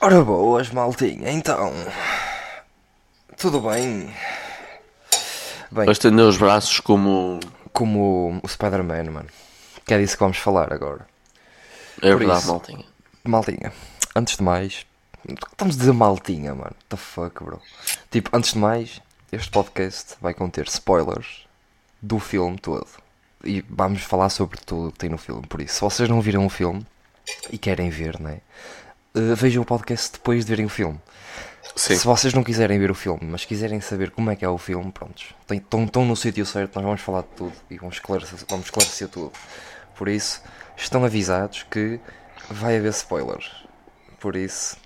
Ora boas, maltinha, então. Tudo bem? Bem, Vai estender os braços como. como o Spider-Man, mano. Que é disso que vamos falar agora. É Por verdade, isso. maltinha. Maltinha, antes de mais. Estamos a dizer maltinha, mano. What the fuck, bro? Tipo, antes de mais, este podcast vai conter spoilers do filme todo. E vamos falar sobre tudo o que tem no filme. Por isso, se vocês não viram o filme e querem ver, né? Eh, vejam o podcast depois de verem o filme. Sim. Se vocês não quiserem ver o filme, mas quiserem saber como é que é o filme, prontos, estão no sítio certo, nós vamos falar de tudo e vamos esclarecer, vamos esclarecer tudo. Por isso, estão avisados que vai haver spoilers. Por isso,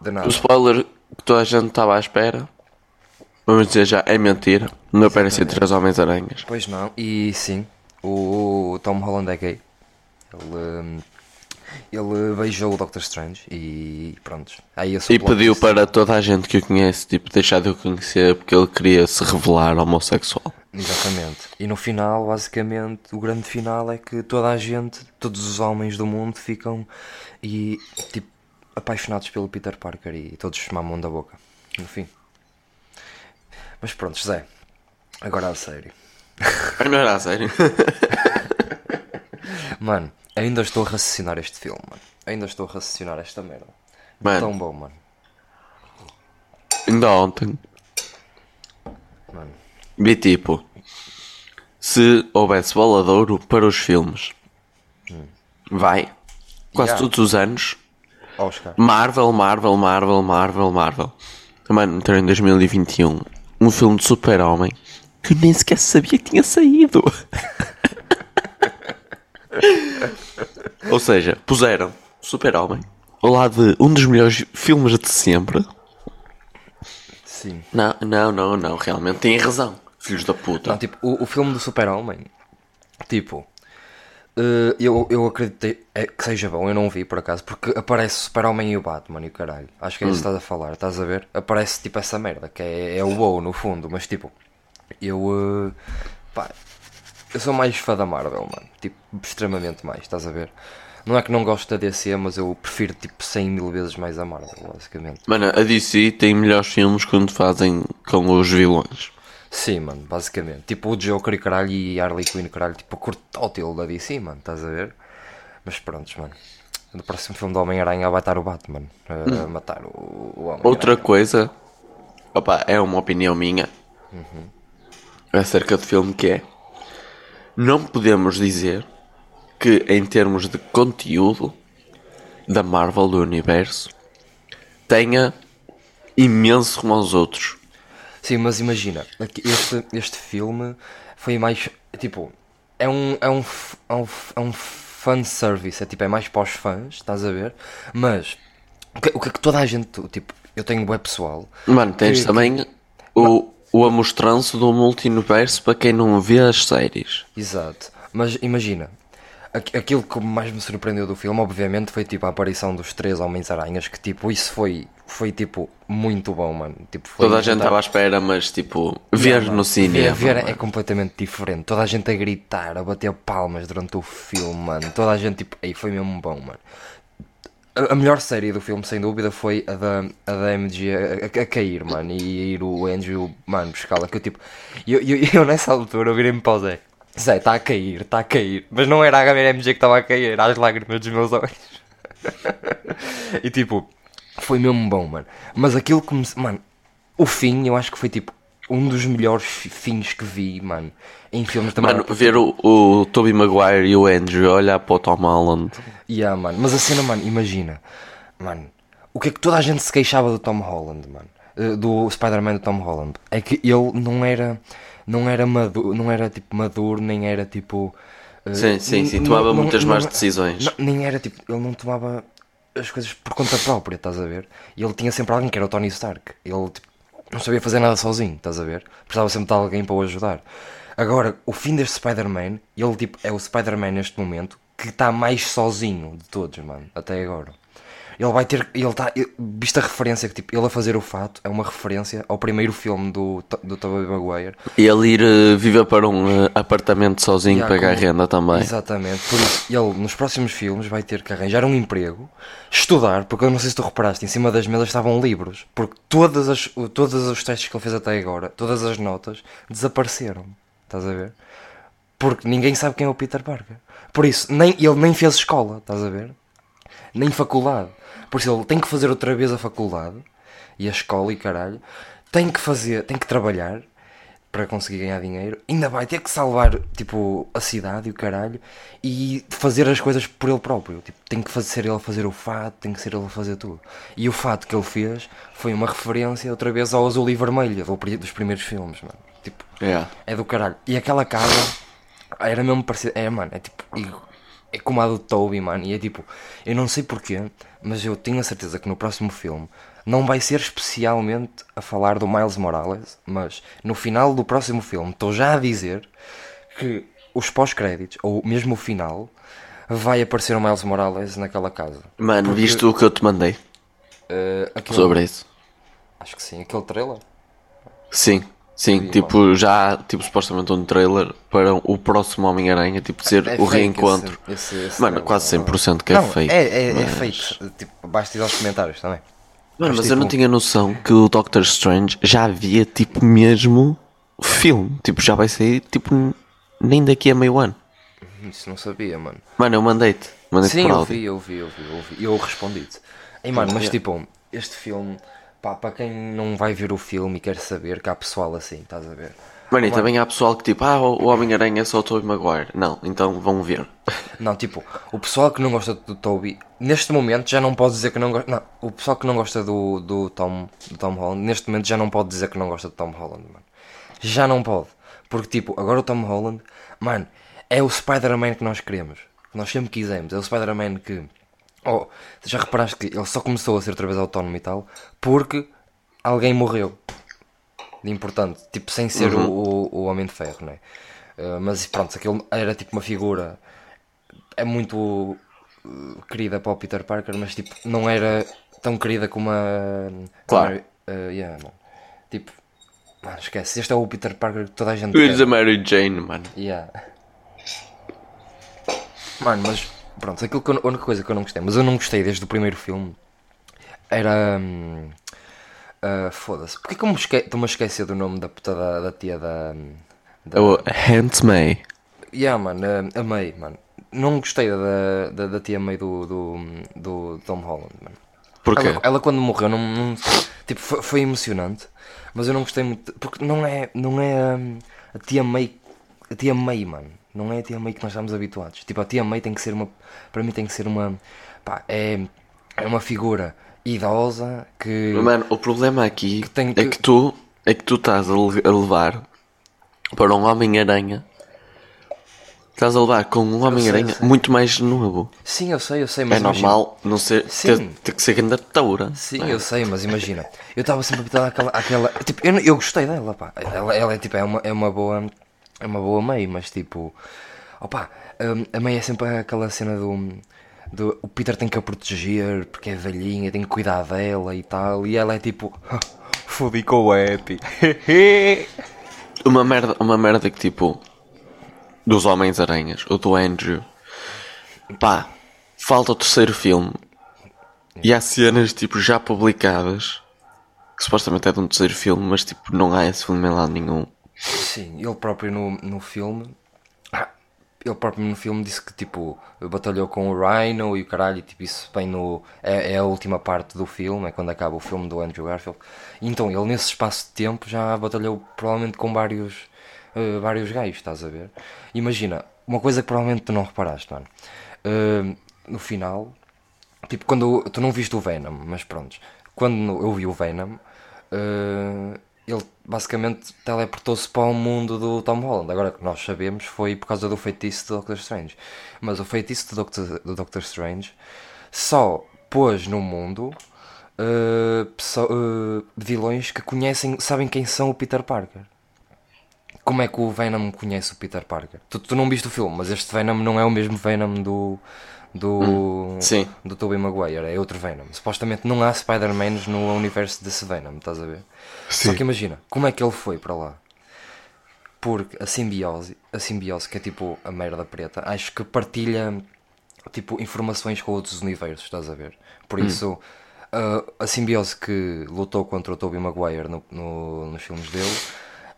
de nada. O spoiler que toda a gente estava à espera, vamos dizer já, é mentira. Não aparecem três Homens-Aranhas. Pois não, e sim, o, Tom Holland é gay. Ele, hum, ele beijou o Doctor Strange e pronto. Aí E pediu para toda a gente que o conhece, tipo, deixar de o conhecer porque ele queria se revelar homossexual. Exatamente. E no final, basicamente, o grande final é que toda a gente, todos os homens do mundo ficam e tipo apaixonados pelo Peter Parker e todos mamam da boca. No fim. Mas pronto, José. Agora a sério. Não era a sério. Mano, ainda estou a raciocinar este filme, mano. Ainda estou a raciocinar esta merda. Mano. Tão bom, mano. Ainda ontem Mano. vi tipo, se houvesse bola de ouro para os filmes, vai, quase Yeah. todos os anos, Oscar. Marvel, Marvel, Marvel, Marvel, Marvel. Mano, entrou em 2021 um filme de super-homem que eu nem sequer sabia que tinha saído. Ou seja, puseram super-homem ao lado de um dos melhores filmes de sempre. Sim. Não, não, não, não, realmente têm razão, filhos da puta. Não, tipo, o, o filme do Super-Homem, tipo, eh, eu, eu acreditei é, que seja bom, eu não vi por acaso, porque aparece Super-Homem e o Batman e o caralho. Acho que é isso que estás a falar, estás a ver? Aparece tipo essa merda, que é, é o WoW no fundo, mas tipo, eu, eh, pá, eu sou mais fã da Marvel, mano, tipo, extremamente mais, estás a ver? Não é que não gosto da DC, mas eu prefiro tipo 100 mil vezes mais a Marvel, basicamente. Mano, a DC tem melhores filmes quando fazem com os vilões. Sim, mano, basicamente. Tipo o Joker e caralho e Harley Quinn caralho, tipo, curto tótil da DC, mano, estás a ver? Mas prontos, mano. No próximo filme do Homem-Aranha vai estar o Batman a matar o, o Homem-Aranha. Outra coisa, opa, é uma opinião minha acerca do filme que é não podemos dizer que em termos de conteúdo da Marvel do universo tenha imenso como aos outros. Sim, mas imagina, este, este filme foi mais, tipo, é um, é um, é um, é um fanservice, é tipo, é mais para os fãs, estás a ver? Mas, o que, o que é que toda a gente, tipo, eu tenho web pessoal, Mano, tens Que- também o, o amostranço do multiverso para quem não vê as séries. Exato. Mas imagina, aquilo que mais me surpreendeu do filme, obviamente, foi tipo a aparição dos três Homens-Aranhas, que tipo, isso foi, foi tipo, muito bom, mano. Tipo, Toda a gente estava à espera, mas tipo, ver Não, no cinema. Ver, ver é completamente diferente. Toda a gente a gritar, a bater palmas durante o filme, mano. Toda a gente, tipo, aí foi mesmo bom, mano. A, melhor série do filme, sem dúvida, foi a da, a da MG a, a- a cair, mano. E ir o Andrew, mano, buscá-la. Que eu, tipo, eu, eu, eu nessa altura, virei-me para o Zé. Zé, está a cair, está a cair. Mas não era a HMG que estava a cair, era as lágrimas dos meus olhos. e tipo, foi mesmo bom, mano. Mas aquilo que me. Mano, o fim, eu acho que foi tipo um dos melhores fi- fins que vi, mano. Em filmes também. Mano, ver o, o Tobey Maguire e o Andrew olhar para o Tom Holland. Yeah, mano. Mas a cena, mano, imagina. Mano, o que é que toda a gente se queixava do Tom Holland, mano? Eh, Do Spider-Man do Tom Holland. É que ele não era. Não era maduro, não era tipo maduro, nem era tipo. eh, Sim, sim, sim, tomava não- muitas não- más decisões. não- nem era tipo. Ele não tomava as coisas por conta própria, estás a ver? E ele tinha sempre alguém que era o Tony Stark. Ele tipo, não sabia fazer nada sozinho, estás a ver? Precisava sempre de alguém para o ajudar. Agora, o fim deste Spider-Man, ele tipo, é o Spider-Man neste momento que está mais sozinho de todos, mano, até agora. Ele vai ter. Ele está. Vista a referência que tipo, ele a fazer o fato é uma referência ao primeiro filme do, do Tobey Maguire. E ele ir eh, viver para um eh, apartamento sozinho, Yeah, pagar como- renda também. Exatamente. Por isso, ele nos próximos filmes vai ter que arranjar um emprego, estudar, porque eu não sei se tu reparaste, em cima das mesas estavam livros. Porque todas as, todos os testes que ele fez até agora, todas as notas, desapareceram. Estás a ver? Porque ninguém sabe quem é o Peter Parker. Por isso, nem, ele nem fez escola, estás a ver? Nem faculdade. Por isso, ele tem que fazer outra vez a faculdade e a escola e caralho. Tem que fazer, tem que trabalhar para conseguir ganhar dinheiro. Ainda vai ter que salvar, tipo, a cidade e o caralho e fazer as coisas por ele próprio. Tipo, tem que fazer, ser ele a fazer o fato, tem que ser ele a fazer tudo. E o fato que ele fez foi uma referência outra vez ao azul e vermelho dos primeiros filmes, mano. Tipo, Yeah. é do caralho. E aquela casa era mesmo parecida. É, mano, é tipo. É como a do Toby, mano. E é tipo. Eu não sei porquê, mas eu tenho a certeza que no próximo filme não vai ser especialmente a falar do Miles Morales, mas no final do próximo filme estou já a dizer que os pós-créditos, ou mesmo o final, vai aparecer o Miles Morales naquela casa. Mano, Porque, viste o que eu te mandei eh, aquele- sobre isso? Acho que sim, aquele trailer. Sim, sim, tipo, já, tipo, supostamente um trailer para o próximo Homem-Aranha, tipo, ser É o reencontro. esse- esse- esse Mano, trailer, quase não. 100% que é não, fake. É, é, é mas- fake. Tipo, basta ir aos comentários também. Mano, mas tipo, eu não tinha noção que o Doctor Strange já havia, tipo, mesmo filme. Tipo, já vai sair, tipo, nem daqui a meio ano. Isso não sabia, mano. Mano, eu mandei-te. Mandei-te Sim, eu vi, eu vi, eu vi, eu vi. E eu respondi-te. Ei, mano, mas tipo, este filme, pá, para quem não vai ver o filme e quer saber, que há pessoal assim, estás a ver? Mano, e também há pessoal que tipo, ah, o Homem-Aranha é só o Tobey Maguire. Não, então vão ver. Não, tipo, o pessoal que não gosta do Toby, neste momento já não pode dizer que não gosta. Não, o pessoal que não gosta do, do, Tom, do Tom Holland, neste momento já não pode dizer que não gosta de Tom Holland, mano. Já não pode. Porque, tipo, agora o Tom Holland, mano, é o Spider-Man que nós queremos. Que nós sempre quisemos. É o Spider-Man que. Oh, já reparaste que ele só começou a ser outra vez autónomo e tal porque alguém morreu. De importante. Tipo, sem ser o, o, o Homem de Ferro, não é? Uh, mas pronto, aquele era tipo uma figura é muito uh, querida para o Peter Parker, mas tipo, não era tão querida como a. Claro. a- uh, yeah. Tipo, mano, esquece. Este é o Peter Parker que toda a gente quer. a Mary Jane, mano. Yeah. Mano, mas pronto, aquilo que eu, a única coisa que eu não gostei, mas eu não gostei desde o primeiro filme era. hum, ah, Foda-se, porque que eu me estou-me a esquecer do nome da puta da, da tia da. da... O Aunt May. Yeah, mano, a, a May, mano. Não gostei da, da, da tia May do, do, do Tom Holland, mano. Porquê? Ela, ela quando morreu, não, não- tipo, foi, foi emocionante, mas eu não gostei muito, porque não é, não é hum, a tia May, a tia May, mano. Não é a tia May que nós estamos habituados. Tipo, a tia May tem que ser uma, para mim tem que ser uma, pá, é, é uma figura idosa que... Mano, o problema aqui tem é que- que tu é que tu estás a le- a levar para um Homem-Aranha. Estás a levar com um Homem-Aranha muito mais novo. Sim, eu sei, eu sei, mas É imagina- normal não ser, ter, ter que ser grande toura. Sim, eu sei, mas imagina, eu estava sempre habituado àquela, àquela tipo, eu, eu gostei dela, pá, ela, ela é tipo, é uma, é uma boa, é uma boa May, mas tipo, opá, hum, a May é sempre aquela cena do, do, o Peter tem que a proteger, porque é velhinha, tem que cuidar dela e tal, e ela é tipo, fodi com o Happy, Uma merda, uma merda que tipo dos Homens-Aranhas, ou do Andrew. Pá, falta o terceiro filme. E há cenas tipo já publicadas que supostamente é de um terceiro filme, mas tipo não há esse filme em lado nenhum. Sim, ele próprio no, no filme. ah, Ele próprio no filme disse que tipo batalhou com o Rhino e o caralho, e, tipo, isso bem no. É, é a última parte do filme, é quando acaba o filme do Andrew Garfield. Então ele nesse espaço de tempo já batalhou provavelmente com vários, eh, vários gajos, estás a ver? Imagina, uma coisa que provavelmente tu não reparaste, mano. Eh, no final, Tipo, quando tu não viste o Venom, mas pronto, quando eu vi o Venom, eh, ele basicamente teleportou-se para o mundo do Tom Holland. Agora que nós sabemos foi por causa do feitiço do Doctor Strange. Mas o feitiço do Doctor, do Doctor Strange só pôs no mundo eh, pesso- eh, vilões que conhecem, sabem quem são o Peter Parker. Como é que o Venom conhece o Peter Parker? Tu, tu não viste o filme, mas este Venom não é o mesmo Venom do, do, sim. do Tobey Maguire, é outro Venom. Supostamente não há Spider-Mans no universo desse Venom, estás a ver? Só Sim. que imagina, como é que ele foi para lá? Porque a simbiose, a simbiose, que é tipo a merda preta, acho que partilha tipo informações com outros universos, estás a ver? Por isso, a, a simbiose que lutou contra o Tobey Maguire no, no- nos filmes dele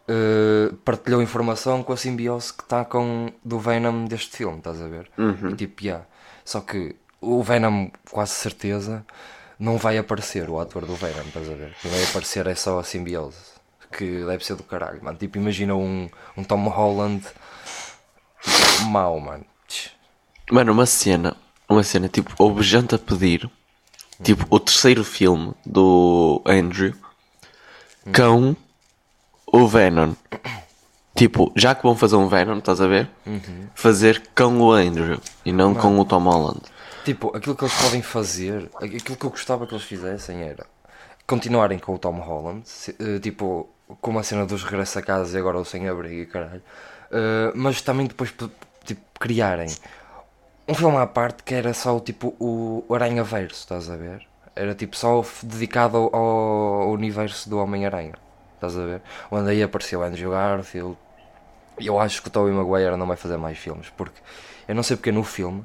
eh, partilhou informação com a simbiose que está com do Venom deste filme, estás a ver? E tipo, yeah. Só que o Venom, quase certeza, não vai aparecer o ator do Venom, estás a ver? Quem vai aparecer é só a simbiose. Que deve ser do caralho, mano. Tipo, imagina um, um Tom Holland mau, mano. Mano, uma cena, uma cena, tipo, houve gente a pedir, tipo, o terceiro filme do Andrew com o Venom. Tipo, já que vão fazer um Venom, estás a ver? Fazer com o Andrew e não com o Tom Holland. Tipo, aquilo que eles podem fazer, aquilo que eu gostava que eles fizessem era continuarem com o Tom Holland, se- eh, tipo, com uma cena dos regresso a casa e agora o sem abrigo e caralho, Eh, mas também depois tipo, criarem um filme à parte que era só tipo o Aranha Verso, estás a ver? Era tipo só dedicado ao, ao universo do Homem-Aranha, estás a ver? Onde aí apareceu Andrew Garfield. Eu acho que o Tobey Maguire não vai fazer mais filmes, porque eu não sei porque no filme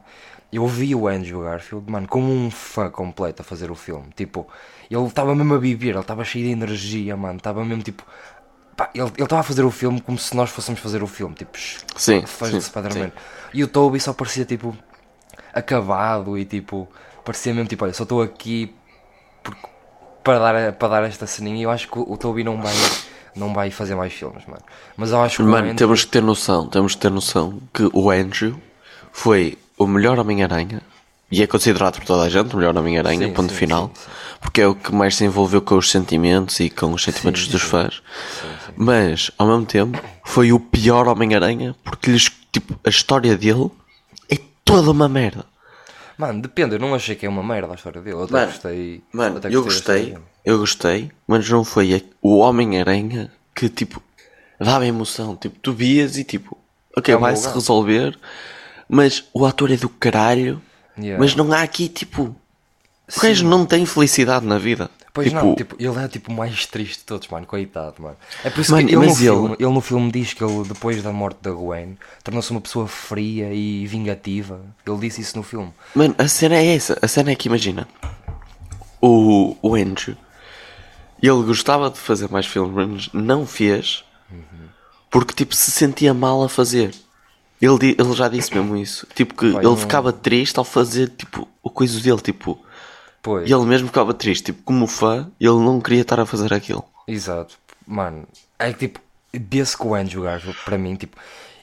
eu vi o Andrew Garfield, mano, como um fã completo a fazer o filme. Tipo, ele estava mesmo a viver, ele estava cheio de energia, mano, estava mesmo tipo. pá, ele estava a fazer o filme como se nós fôssemos fazer o filme, tipo, Sim, fãs sim, de Spider-Man. E o Toby só parecia tipo acabado e tipo, parecia mesmo tipo, olha, só estou aqui porque- para dar, para dar esta ceninha e eu acho que o, o Toby não vai, não vai fazer mais filmes, mano. Mas eu acho que Mano, Andrew- temos que ter noção, temos que ter noção que o Andrew foi o melhor Homem-Aranha e é considerado por toda a gente o melhor Homem-Aranha, ponto sim, final, sim, sim. porque é o que mais se envolveu com os sentimentos e com os sentimentos dos fãs. Mas, ao mesmo tempo, foi o pior Homem-Aranha porque lhes, tipo, a história dele é toda uma merda. Mano, depende, eu não achei que é uma merda a história dele. Eu até Mano, gostei. Mano, até eu gostei, eu gostei, mas não foi a- o Homem-Aranha que, tipo, dava emoção. Tipo, tu vias e, tipo, ok, É vai-se resolver, mas o ator é do caralho, Yeah. mas não há aqui, tipo, o gajo não tem felicidade na vida. Pois tipo, não, tipo, ele é tipo o mais triste de todos, mano, coitado, mano. É por isso Mano, que ele no, ele- filme, ele no filme diz que ele, depois da morte da Gwen, tornou-se uma pessoa fria e vingativa. Ele disse isso no filme. Mano, a cena é essa. A cena é que imagina. O, o Andrew. Ele gostava de fazer mais filmes, mas não fez. Porque tipo se sentia mal a fazer. Ele, ele já disse mesmo isso. Tipo que ele não- ficava triste ao fazer tipo o coisa dele. Tipo. Pois, E ele mesmo ficava triste. Tipo, como fã, ele não queria estar a fazer aquilo. exato. Mano, é que tipo, vê-se que o Andrew Garfield, para mim, tipo,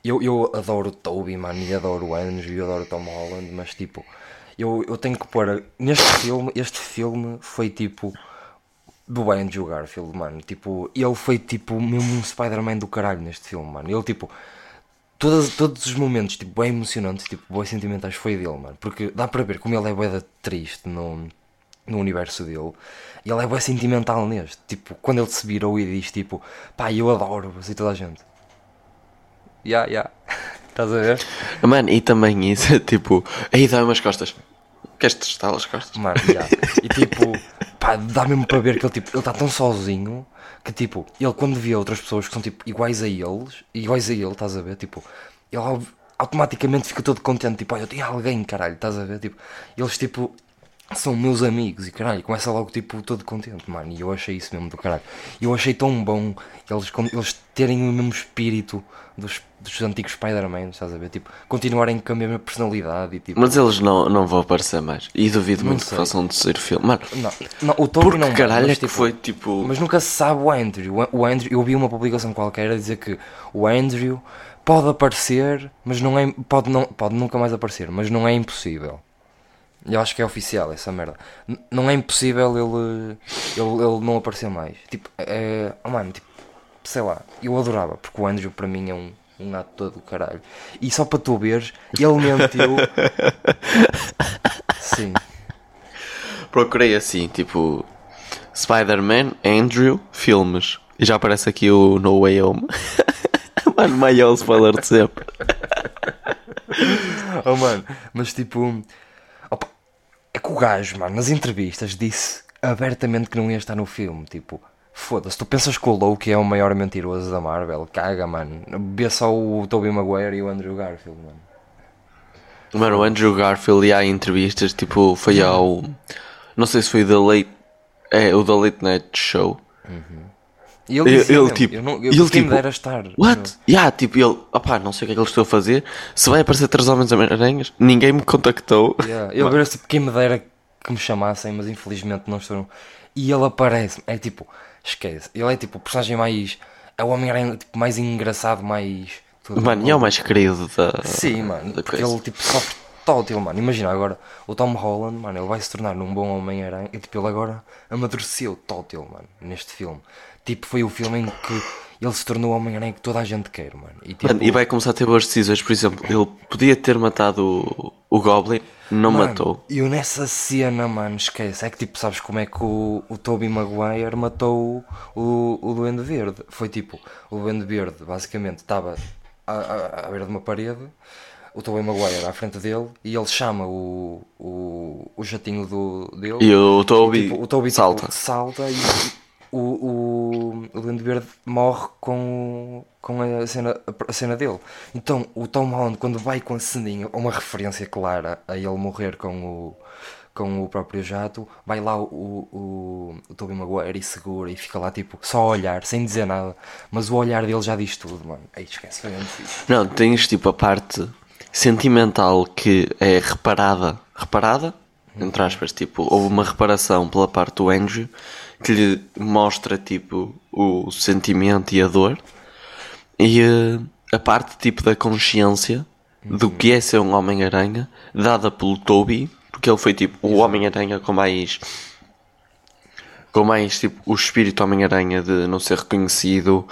eu, eu adoro o Toby, mano, e adoro o Andrew, e adoro o Tom Holland, mas tipo, eu, eu tenho que pôr. Neste filme, este filme foi tipo. do Andrew Garfield, mano. Tipo, ele foi tipo mesmo um Spider-Man do caralho neste filme, mano. Ele tipo. Todos, todos os momentos, tipo, bem emocionantes, tipo, bem sentimentais, foi dele, mano. Porque dá para ver como ele é bué triste no, no universo dele. E ele é bem sentimental neste. Tipo, quando ele se virou e diz, tipo, pá, eu adoro-vos e toda a gente. Ya, ya. Estás a ver? Mano, e também isso, tipo, aí dá umas costas. Queres testar as costas? Mano. E tipo, pá, dá mesmo para ver que ele tipo, ele está tão sozinho que tipo, ele quando vê outras pessoas que são tipo iguais a eles, iguais a ele, estás a ver? Tipo, ele au- automaticamente fica todo contente, tipo, olha, eu tenho alguém, caralho, estás a ver? Tipo, eles tipo são meus amigos e caralho, começa logo tipo todo contente, mano. E eu achei isso mesmo do caralho. E eu achei tão bom eles, eles terem o mesmo espírito dos, dos antigos Spider-Man, estás a ver? Tipo, continuarem com a mesma personalidade e tipo. Mas eles não, não vão aparecer mais. E duvido muito que sei. façam um terceiro filme. Mano, Não, não, o Toby porque não caralho mas, é que tipo, foi tipo. Mas nunca se sabe o Andrew. O Andrew, eu vi uma publicação qualquer a dizer que o Andrew pode aparecer, mas não é pode não pode nunca mais aparecer, mas não é impossível. Eu acho que é oficial essa merda. N- não é impossível ele, ele ele não aparecer mais. Tipo, é, oh mano, tipo, sei lá, eu adorava, porque o Andrew para mim é um um ator do caralho. E só para tu veres, ele mentiu. Sim. Procurei assim, tipo. Spider-Man, Andrew, filmes. E já aparece aqui o No Way Home. Mano, maior spoiler de sempre. Oh mano, mas tipo, que o gajo, mano, nas entrevistas disse abertamente que não ia estar no filme. Tipo, foda-se, tu pensas que o Loki é o maior mentiroso da Marvel? Caga, mano. Vê só o Tobey Maguire e o Andrew Garfield, mano. Mano, o Andrew Garfield ia a entrevistas, tipo, foi ao. Não sei se foi The Late. É, o The Late Night Show. E ele, Ele, dizia ele, tipo. eu não, eu, ele, quem me tipo, dera estar. What? Yeah, tipo, ele. Opá, não sei o que é que ele estou a fazer. Se vai aparecer três homens Homem-Aranhas, ninguém me contactou. Yeah. Ele agora tipo, quem me dera que me chamassem, mas infelizmente não estou. E ele aparece, é tipo, esquece. Ele é tipo o personagem mais. É o Homem-Aranha tipo, mais engraçado, mais. tudo. Mano, e é o mais querido da. Sim, mano, da porque coisa. ele tipo sofre tótil, mano. Imagina agora, o Tom Holland, mano, ele vai se tornar um bom Homem-Aranha e tipo, ele agora amadureceu tótil, mano, neste filme. Tipo, foi o filme em que ele se tornou o Homem-Aranha que toda a gente quer, mano. E, tipo, Mano, e vai começar a ter boas decisões. Por exemplo, ele podia ter matado o, o Goblin, não Mano, matou. E eu nessa cena, mano, esquece. É que tipo, sabes como é que o, o Tobey Maguire matou o, o Duende Verde? Foi tipo, o Duende Verde basicamente estava à, à, à beira de uma parede, o Tobey Maguire à frente dele e ele chama o, o, o jatinho do, dele. E o Toby, Tipo, o Toby tipo, salta. salta e o, o, o Duende Verde morre com, com a, cena, a cena dele. Então o Tom Holland, quando vai com a ceninha, uma referência clara a ele morrer com o, com o próprio jato, vai lá o, o, o Tobey Maguire e segura e fica lá tipo só a olhar, sem dizer nada. Mas o olhar dele já diz tudo, mano. Ei, esquece, foi. Não, tens tipo a parte sentimental que é reparada. Reparada? Entre aspas, tipo, houve uma reparação pela parte do Andrew que lhe mostra tipo o sentimento e a dor. E eh, a parte tipo da consciência do que é ser um Homem-Aranha dada pelo Toby, porque ele foi tipo o Homem-Aranha com mais com mais tipo o espírito Homem-Aranha de não ser reconhecido,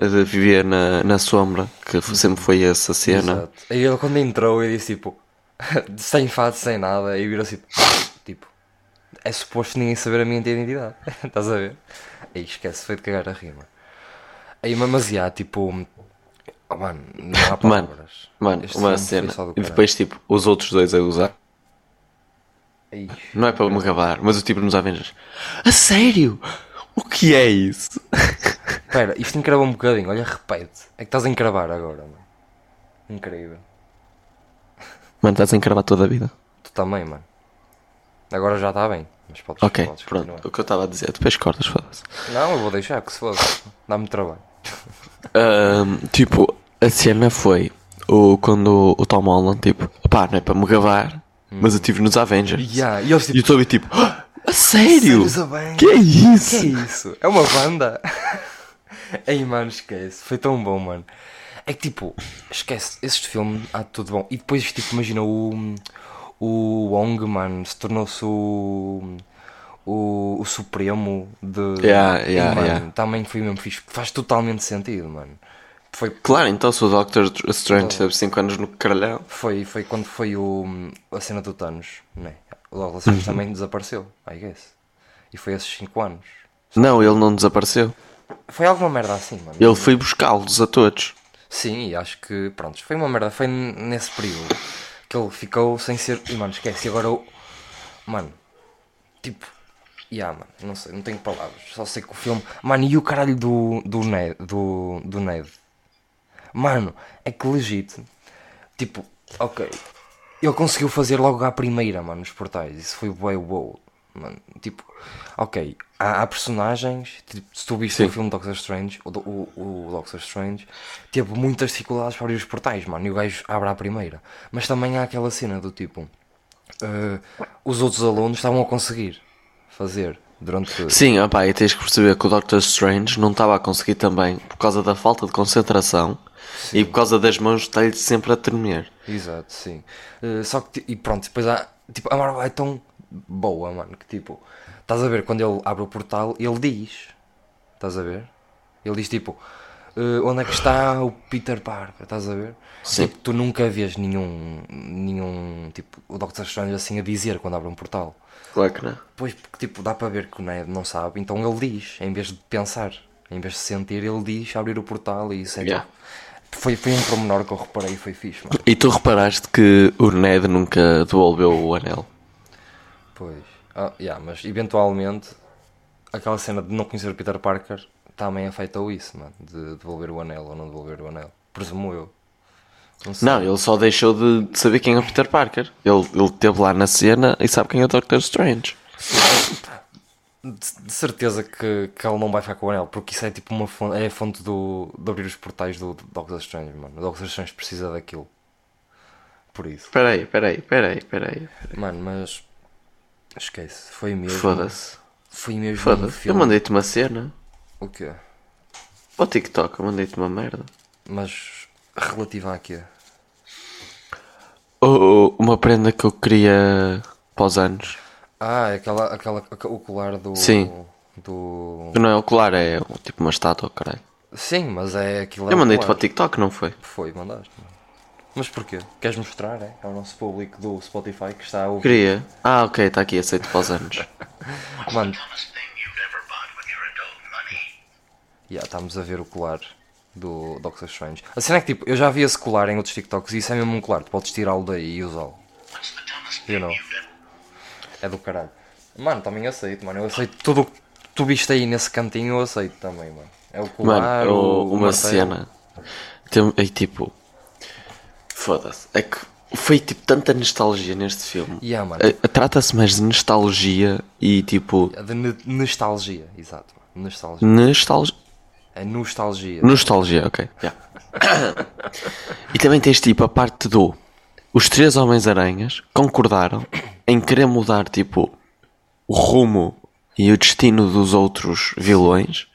de viver na, na sombra, que sempre foi essa cena. Exato. Aí ele quando entrou eu disse tipo, sem fato, sem nada, e virou tipo, tipo, é suposto ninguém saber a minha identidade. Estás a ver? Aí esquece, foi de cagar a rima. Aí, mas, mas já, tipo, oh, mano, não há palavras. mano, Este uma cena. E depois tipo, os outros dois a usar. Não é para me gabar, mas o tipo nos Avengers. A sério? O que é isso? Espera, isto encravou um bocadinho, olha, repete. É que estás a encravar agora, mano. Incrível. Mano, estás a encravar toda a vida. Tu também, mano. Agora já está bem, mas podes, Ok, podes pronto. continuar. O que eu estava a dizer, depois cortas, foda-se. Não, eu vou deixar, que se foda. Dá-me trabalho. Ahm, tipo, a cena foi o, quando o Tom Holland, tipo, pá, não é para me gabar, mas eu estive nos Avengers. Yeah, e tipo, E eu estou tipo, "Ah, a sério? Que é isso? Que é isso? É uma banda? Ei, mano, esquece. Foi tão bom, mano. É que tipo, esquece, este filme há tudo bom. E depois, tipo, imagina o. O Wong, mano, se tornou-se o. O, o Supremo de. Yeah, yeah, mano, yeah. Também foi mesmo fixe. Faz totalmente sentido, mano. Foi, Claro, então se o Doctor Strange teve 5 anos no caralhão. foi, foi quando foi o, a cena do Thanos, né? O Uhum. Strange também desapareceu, I guess. E foi esses 5 anos. Não, ele não desapareceu. Foi alguma merda assim, mano. Ele foi buscá-los a todos. Sim, e acho que, pronto, foi uma merda. Foi nesse período que ele ficou sem ser. E, mano, esquece. Agora o. Mano, tipo. Yeah, mano, não sei, não tenho palavras. Só sei que o filme. Mano, e o caralho do, do Ned? Do, do Ned? Mano, é que legítimo. Tipo, ok. Ele conseguiu fazer logo à primeira, mano, nos portais. Isso foi bué wow. Mano, tipo, ok. Há, há personagens. Tipo, se tu viste Sim. o filme Doctor Strange, o, o, o Doctor Strange teve muitas dificuldades para abrir os portais, mano. E o gajo abre à primeira. Mas também há aquela cena do tipo. eh, os outros alunos estavam a conseguir fazer durante. Sim, opá, e tens que perceber que o Doctor Strange não estava a conseguir também por causa da falta de concentração e por causa das mãos estar-lhe sempre a tremer. Exato, sim. Eh, só que, e pronto, depois há. Tipo, a Marvel é tão boa, mano, que tipo. Estás a ver, quando ele abre o portal, ele diz. Estás a ver? Ele diz tipo. eh, onde é que está o Peter Parker? Estás a ver? Sim. Tipo, tu nunca vês nenhum. Nenhum. Tipo, o Doctor Strange assim a dizer quando abre um portal. Claro que não. Pois, porque tipo, dá para ver que o Ned não sabe, então ele diz, em vez de pensar, em vez de sentir, ele diz abrir o portal e isso é Yeah. Foi, foi um promenor que eu reparei e foi fixe, mano. E tu reparaste que o Ned nunca devolveu o anel? Pois. Ah, yeah, mas eventualmente aquela cena de não conhecer o Peter Parker também afetou isso, mano. De devolver o anel ou não devolver o anel. Presumo eu. Não. Não, ele só deixou de de saber quem é o Peter Parker. Ele, ele esteve lá na cena e sabe quem é o Doctor Strange. De, de certeza que, que ele não vai ficar com o anel, porque isso é tipo uma fonte, é a fonte do, de abrir os portais do, do Doctor Strange, mano. O Doctor Strange precisa daquilo. Por isso. Espera aí, espera aí, espera aí, espera aí. Mano, mas. Esquece. Foi mesmo. Foda-se. Foi mesmo Foda-se. Eu mandei-te uma cena. O quê? Ao TikTok, eu mandei-te uma merda. Mas relativa a quê? Oh, uma prenda que eu queria para os anos. Ah, é aquela, aquela, o colar do. Sim. Do. Não é o colar, é tipo uma estátua, caralho. Sim, mas é aquilo. é Eu o mandei-te para o TikTok, não foi? Foi, mandaste. Mas porquê? Queres mostrar, é? Ao nosso público do Spotify que está a ouvir. Queria. Ah, ok, está aqui, aceito para os anos. Mano, yeah, estamos a ver o colar do Doctor Strange. A cena é que tipo, eu já vi esse colar em outros TikToks e isso é mesmo um colar. Tu podes tirá-lo daí e usá-lo. You know. É do caralho. Mano, também aceito, mano. Eu aceito tudo o que tu viste aí nesse cantinho, eu aceito também, mano. É o colar, Mano, o, o- o uma martelo. cena. Tem, é tipo. Foda-se. É que foi tipo tanta nostalgia neste filme. Yeah, mano. Trata-se mais de nostalgia e tipo. De nostalgia, exato. Nostalgia. Nostalgia. É nostalgia. Nostalgia, ok. yeah. e também tens tipo a parte do. Os três Homens-Aranhas concordaram em querer mudar tipo o rumo e o destino dos outros vilões.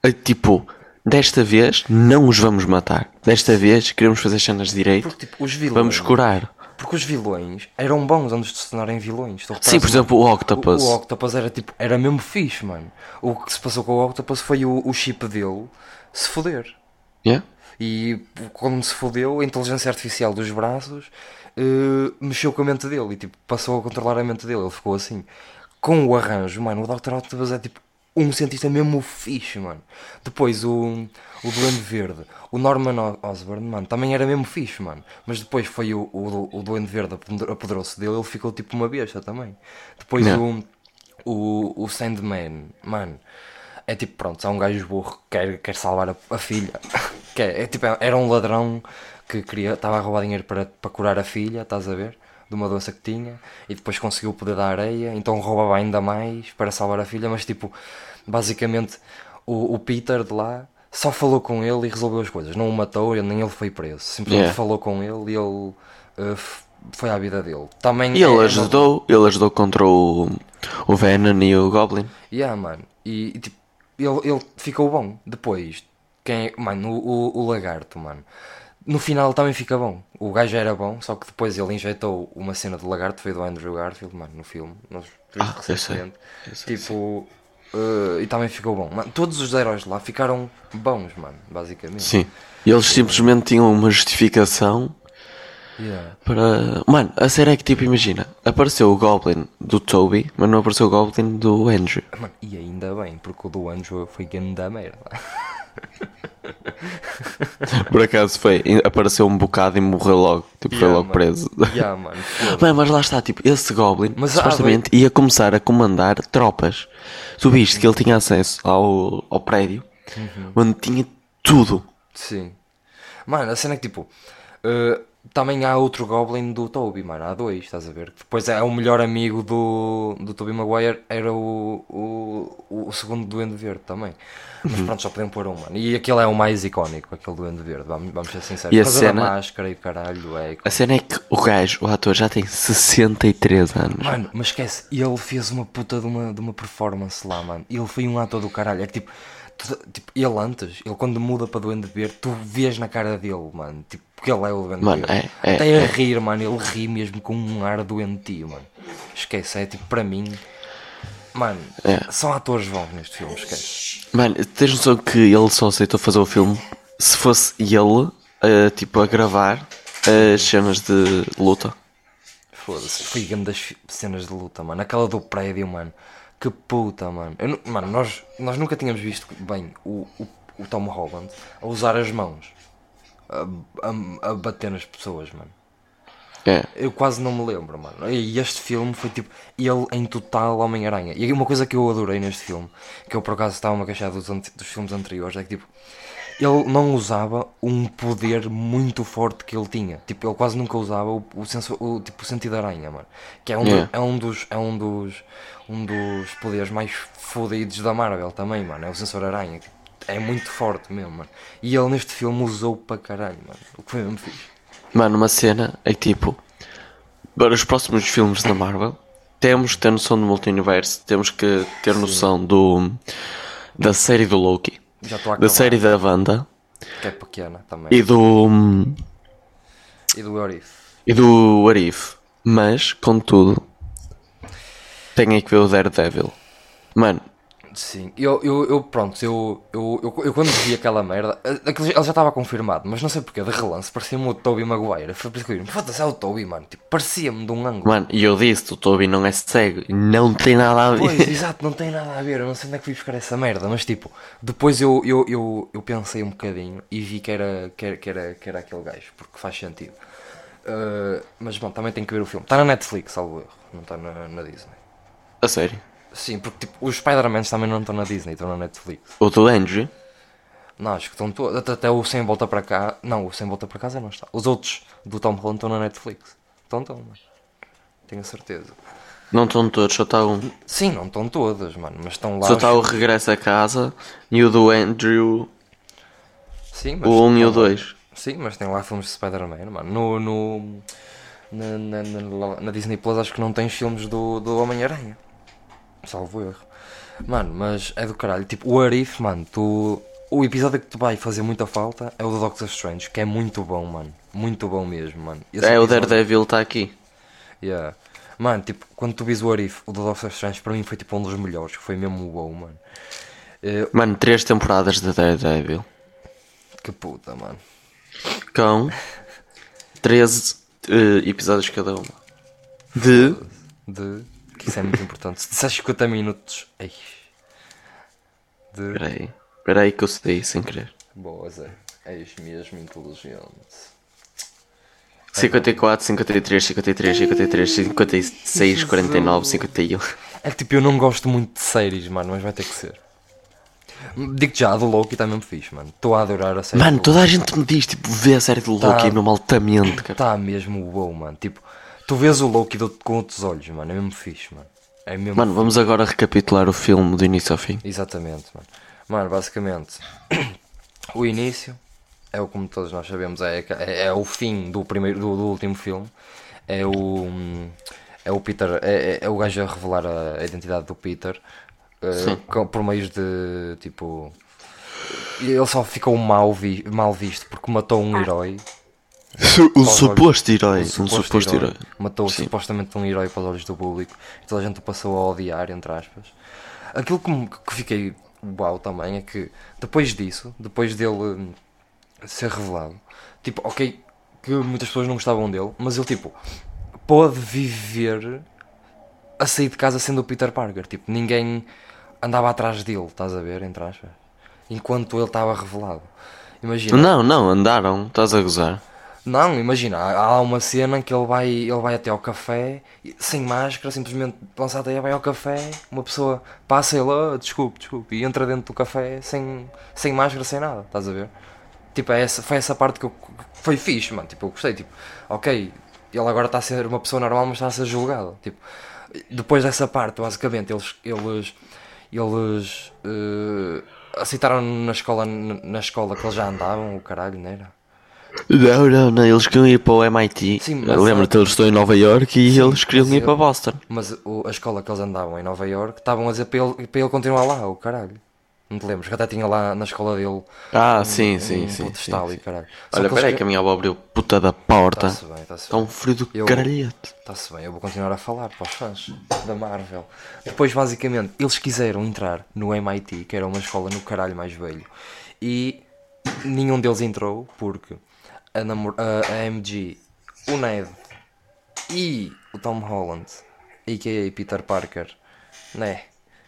Eh, Tipo, desta vez não os vamos matar. Desta vez queremos fazer cenas direito. Porque tipo, os vilões. Vamos curar. Porque os vilões eram bons antes de se tornarem vilões. Sim, por exemplo, o O, Octopus. o Octopus era tipo, era mesmo fixe, mano. O que se passou com o Octopus foi o, o chip dele se foder. Yeah? E quando se fodeu, a inteligência artificial dos braços eh, mexeu com a mente dele e tipo, passou a controlar a mente dele. Ele ficou assim. Com o arranjo, mano, o Dr. Octopus é tipo um cientista mesmo fixe, mano. Depois o, o Duende Verde, o Norman Osborn, mano, também era mesmo fixe, mano. Mas depois foi o, o, o Duende Verde apoder- apoderou-se dele, ele ficou tipo uma besta também. Depois o, o, o Sandman, mano, é tipo, pronto, há um gajo burro que quer, quer salvar a, a filha. Que é, é tipo, era um ladrão que queria, estava a roubar dinheiro para, para curar a filha, estás a ver? De uma doença que tinha, e depois conseguiu o poder da areia, então roubava ainda mais para salvar a filha, mas tipo, basicamente o, o Peter de lá só falou com ele e resolveu as coisas, não o matou, nem ele foi preso, simplesmente Yeah. falou com ele e ele f- foi à vida dele. Também E ele é- ajudou, ele ajudou contra o, o Venom e o Goblin. Yeah, mano. E, e, tipo, ele, ele ficou bom. Depois, quem é- Mano, o, o, o lagarto, mano. No final também fica bom. O gajo era bom, só que depois ele injetou uma cena de lagarto, foi do Andrew Garfield, mano, no filme. Vimos Ah, eu sei. recentemente. Eu sei, Tipo. eh, e também ficou bom. Mano, todos os heróis lá ficaram bons, mano, basicamente. Sim. E eles simplesmente tinham uma justificação Yeah. para. Mano, a série é que tipo, imagina, apareceu o Goblin do Toby, mas não apareceu o Goblin do Andrew. Mano, e ainda bem, porque o do Andrew foi grande merda. Por acaso foi, apareceu um bocado e morreu logo. Tipo, foi Yeah, logo mano. preso. Yeah, foda-se. Mano, mas lá está, tipo, esse Goblin Mas, ah, supostamente ia começar a comandar tropas. Tu viste que ele tinha acesso ao, ao prédio Uhum. onde tinha tudo. Sim. Mano, a cena é que tipo. eh, também há outro Goblin do Toby, mano. Há dois, estás a ver? Depois é o melhor amigo do, do Toby Maguire, era o, o, o segundo Duende Verde também. Uhum. Mas pronto, só podem pôr um, mano. E aquele é o mais icónico, aquele Duende Verde, vamos, vamos ser sinceros. E a cena- da máscara e o caralho, é. A cena é que o gajo, o ator, já tem 63 anos. Mano, mas esquece, ele fez uma puta de uma, de uma performance lá, mano. Ele foi um ator do caralho. É que tipo, tipo, ele antes, ele quando muda para Duende Verde, tu vês na cara dele, mano. Tipo, porque ele é o Duende Mano, Verde. é, é, Até a é. rir, mano. Ele ri mesmo com um ar doentio, mano. Esquece, é tipo, para mim. Mano, É. são atores bons neste filme, esquece. Mano, tens noção que ele só aceitou fazer o filme se fosse ele, eh, tipo, a gravar as cenas de luta. Foda-se, foi grandes cenas de luta, mano. Aquela do prédio, mano. Que puta, mano. Eu mano, nós, nós nunca tínhamos visto bem o, o, o Tom Holland a usar as mãos a, a, a bater nas pessoas, mano. É. Eu quase não me lembro, mano. E este filme foi tipo, ele em total Homem-Aranha. E uma coisa que eu adorei neste filme, que eu por acaso estava-me a queixar dos, dos filmes anteriores, é que tipo, ele não usava um poder muito forte que ele tinha. Tipo, ele quase nunca usava o, o, senso, o, tipo, o sentido aranha, mano. Que é um, do- Yeah. é um dos. É um dos. Um dos poderes mais fodidos da Marvel também, mano. É o sensor aranha. É muito forte mesmo, mano. E ele neste filme usou para caralho, mano. O que foi mesmo fixe. Mano, uma cena é tipo, para os próximos filmes da Marvel, temos que ter noção do multiverso, temos que ter noção do da série do Loki, da série da Wanda Que é pequena também. e do E do What If. e do Arif. Mas, contudo, tenho que ver o Daredevil. Mano, Sim, eu, eu, eu pronto, eu, eu, eu, eu quando vi aquela merda, eh, aquele- ele já estava confirmado, mas não sei porque, de relance, parecia-me o Tobey Maguire. Foi por isso que eu disse, foda-se, é o Tobey, mano. Tipo, parecia-me de um ângulo. mano, e eu disse, o Toby não é cego não tem nada a ver. Pois, exato, não tem nada a ver, eu não sei onde é que fui buscar essa merda, mas tipo, depois eu, eu, eu, eu pensei um bocadinho e vi que era, que era, que era, que era aquele gajo, porque faz sentido. Eh, mas bom, também tenho que ver o filme. Está na Netflix, salvo erro, não está na, na Disney. A sério. Sim, porque tipo, os Spider-Man também não estão na Disney, estão na Netflix. O do Andrew, Não, acho que estão todos. Até, o Sem Volta para cá. Não, o Sem Volta para casa não está. Os outros do Tom Holland estão na Netflix. Estão, estão, mano. Tenho a certeza. não estão todos, só está um. Sim, não estão todas, mano. Mas estão lá. Só os- está o Regresso a Casa e o do Andrew, Sim, mas o 1 e o estão lá. 2. Sim, mas tem lá filmes de Spider-Man, mano. No. no na, na, na- na Disney Plus acho que não tens filmes do, do Homem-Aranha. Salvo erro. Mano, mas é do caralho. Tipo, o Arif, mano, tu. O episódio que tu vai fazer muita falta é o do Doctor Strange, que é muito bom, mano. Muito bom mesmo, mano. Esse É, o episódio- Daredevil está aqui. Yeah. Mano, tipo, quando tu vis o Arif, o do Doctor Strange para mim foi tipo um dos melhores, foi mesmo bom, mano. Eh, Mano, três temporadas de Daredevil. que puta, mano. Com 13 eh, episódios cada uma. De. De. Que isso é muito importante. Se disseste 50 minutos. Ei. De. Peraí. Peraí que eu sei sem querer. Boa, Zé. És mesmo inteligente. 54, 53, 53, 53, 56, 49, 51. É que tipo, eu não gosto muito de séries, mano, mas vai ter que ser. Digo já, a do Loki está mesmo fixe, mano. Estou a adorar a série. Mano, toda a gente me diz, tipo, vê a série do Loki Tá. mesmo altamente, cara. Está mesmo bom, mano. Tipo, tu vês o Loki do- com outros olhos, mano. É mesmo fixe, mano. É mesmo Mano, vamos agora recapitular o filme do início ao fim. Exatamente, mano. Mano, basicamente, o início é o como todos nós sabemos, é, é, é o fim do primeiro do, do último filme. É o é o Peter, é, é- é o gajo a revelar a, a identidade do Peter com- por meios de tipo ele só ficou mal, vi, mal visto porque matou um herói. Um suposto herói. um Um suposto herói. Matou Sim. supostamente um herói para os olhos do público e toda a gente o passou a odiar, entre aspas. Aquilo que, que fiquei uau também é que depois disso, depois dele hum, ser revelado, tipo, ok, que muitas pessoas não gostavam dele, mas ele tipo pôde viver a sair de casa sendo o Peter Parker. Tipo, ninguém andava atrás dele, estás a ver, entre aspas, enquanto ele estava revelado. Imagina. Não, não, andaram. Estás a gozar. Não, imagina, há uma cena em que ele vai, ele vai até ao café, sem máscara, simplesmente lança a teia, vai ao café, uma pessoa passa ele, "Ah, desculpe, desculpe, e entra dentro do café sem, sem máscara, sem nada, estás a ver? Tipo, é essa, foi essa parte que, eu, foi fixe, mano, tipo, eu gostei, tipo, ok, ele agora está a ser uma pessoa normal, mas está a ser julgado, tipo, depois dessa parte, basicamente, eles, eles, eles eh, aceitaram na escola, na escola que eles já andavam, o caralho, não era? Não, não, não. Eles queriam ir para o MIT. Sim, mas- Lembra-te, eles estão em Nova York e eles queriam ir eu- para Boston. Mas o- a escola que eles andavam em Nova York estavam a dizer para ele, para ele continuar lá, o caralho. Não te lembras? Que até tinha lá na escola dele Ah, sim, um sim, sim. pedestal sim, e sim. caralho. Olha, que peraí eles que a minha avó abriu puta da porta. Está-se bem, está-se Está um frio do Eu- caralhete. Está-se bem, eu vou continuar a falar para os fãs da Marvel. Depois, basicamente, eles quiseram entrar no MIT, que era uma escola no caralho mais velho, e nenhum deles entrou porque a, namor- a, a MG, o Ned e o Tom Holland, a.k.a. Peter Parker, né,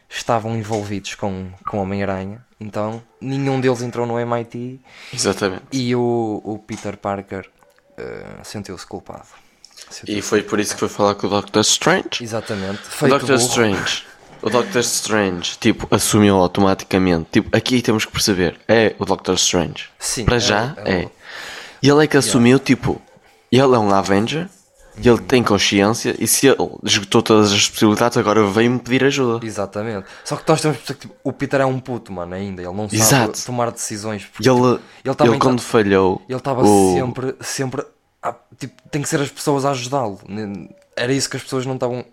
estavam envolvidos com, com Homem-Aranha, então nenhum deles entrou no MIT Exatamente. e o, o Peter Parker eh, sentiu-se culpado. E foi por isso que foi falar com o Doctor Strange. Exatamente. O Feito Doctor burro. Strange. O Doctor Strange, tipo, assumiu automaticamente. Tipo, aqui temos que perceber. É o Doctor Strange. Sim, Para é- já, é é. E ele é que assumiu, tipo, ele é um Avenger. Ele tem consciência. E se ele esgotou todas as possibilidades, agora vem-me pedir ajuda. Exatamente. Só que nós temos que perceber que tipo, o Peter é um puto, mano, ainda. Ele não sabe Exato. tomar decisões. porque, ele, tipo, ele, também quando tá- falhou. ele estava o- sempre, sempre. a- tipo, tem que ser as pessoas a ajudá-lo. Era isso que as pessoas não estavam